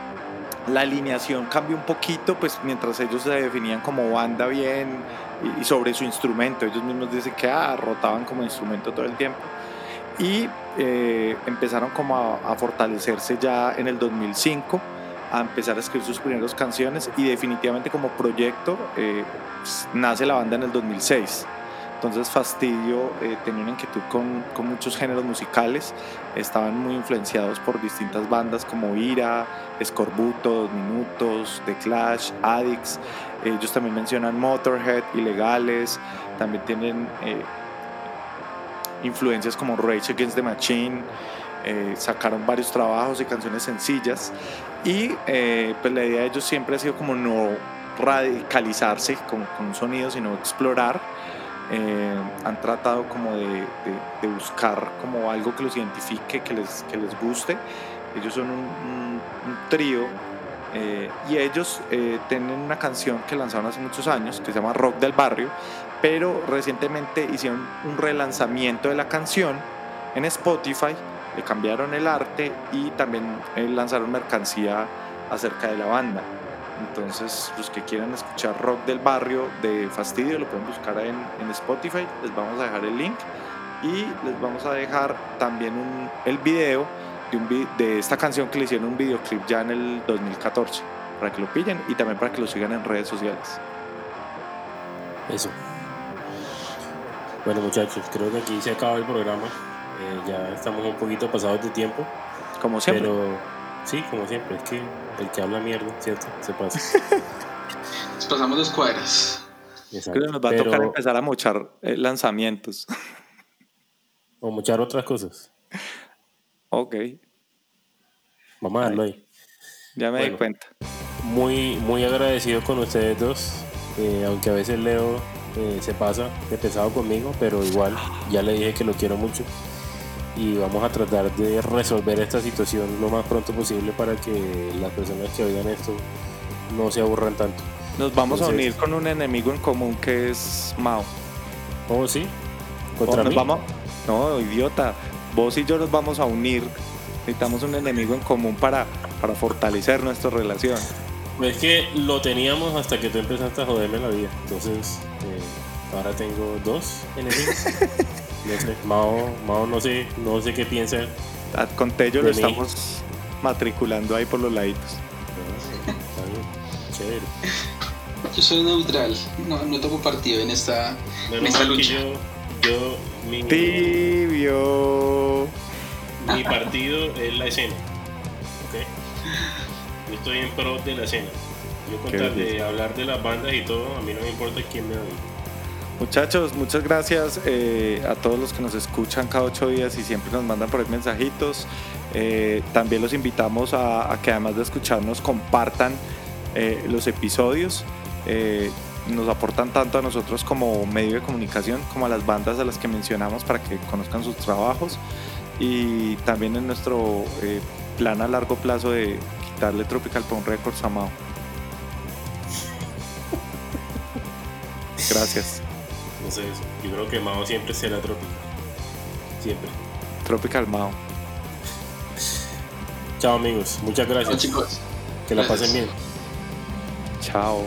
la alineación cambió un poquito, pues mientras ellos se definían como banda bien y, sobre su instrumento, ellos mismos dicen que ah, rotaban como instrumento todo el tiempo. Y eh, empezaron como a, a fortalecerse ya en el 2005 a empezar a escribir sus primeras canciones y definitivamente como proyecto eh, nace la banda en el 2006. Entonces Fastidio eh, tenía una inquietud con, con, muchos géneros musicales, estaban muy influenciados por distintas bandas como Ira, Escorbuto, Dos Minutos, The Clash, Addicts. Ellos también mencionan Motorhead, Ilegales, también tienen eh, influencias como Rage Against the Machine. Sacaron varios trabajos y canciones sencillas y eh, pues la idea de ellos siempre ha sido como no radicalizarse con, con un sonido, sino explorar. Eh, han tratado como de, de, buscar como algo que los identifique, que les, que les guste. Ellos son un, un, trío eh, y ellos tienen una canción que lanzaron hace muchos años que se llama Rock del Barrio, pero recientemente hicieron un relanzamiento de la canción en Spotify le cambiaron el arte y también eh, lanzaron mercancía acerca de la banda. Entonces, los que quieran escuchar rock del barrio de Fastidio lo pueden buscar en, en Spotify. Les vamos a dejar el link y les vamos a dejar también el video de esta canción que le hicieron un videoclip ya en el 2014, para que lo pillen y también para que lo sigan en redes sociales. Eso. Bueno muchachos, creo que aquí se acaba el programa. Eh, ya estamos un poquito pasados de tiempo. Como siempre. Pero sí, como siempre, es que el que habla mierda, ¿cierto? Se pasa. Nos pasamos dos cuadras. Exacto. Creo que nos va a tocar empezar a mochar eh, lanzamientos. O muchar otras cosas. ok, Vamos a darlo ahí. ya me di cuenta. Muy, muy agradecido con ustedes dos. eh, aunque a veces Leo eh, se pasa de pesado conmigo, pero igual ya le dije que lo quiero mucho. Y vamos a tratar de resolver esta situación lo más pronto posible para que las personas que oigan esto no se aburran tanto. Nos vamos a unir con un enemigo en común que es Mao. ¿Oh, sí? Oh, ¿Contra nos mí? vamos- No, idiota. Vos y yo nos vamos a unir. Necesitamos un enemigo en común para, para fortalecer nuestra relación. Es que lo teníamos hasta que tú empezaste a joderme la vida. Entonces, eh, ahora tengo dos enemigos. no sé, Mao, Mao no sé, no sé qué piensa. A- Con Tello lo mí. estamos matriculando ahí por los laditos. Ah, está bien, chévere. Yo soy neutral, no, no tomo partido en esta, en esta lucha. yo, yo mi, Tibio. mi partido es la escena. ¿ok? Yo estoy en pro de la escena. Yo con tal de hablar de las bandas y todo, a mí no me importa quién me oye. Muchachos, muchas gracias eh, a todos los que nos escuchan cada ocho días y siempre nos mandan por ahí mensajitos. Eh, también los invitamos a, a que además de escucharnos compartan eh, los episodios. Nos aportan tanto a nosotros como medio de comunicación como a las bandas a las que mencionamos para que conozcan sus trabajos y también en nuestro plan a largo plazo de quitarle Tropical Pound Records a Mao. Gracias. Entonces, yo creo que Mao siempre será trópico. Siempre. Tropical Mao. Chao amigos, muchas gracias. chicos. que la gracias. pasen bien. Chao.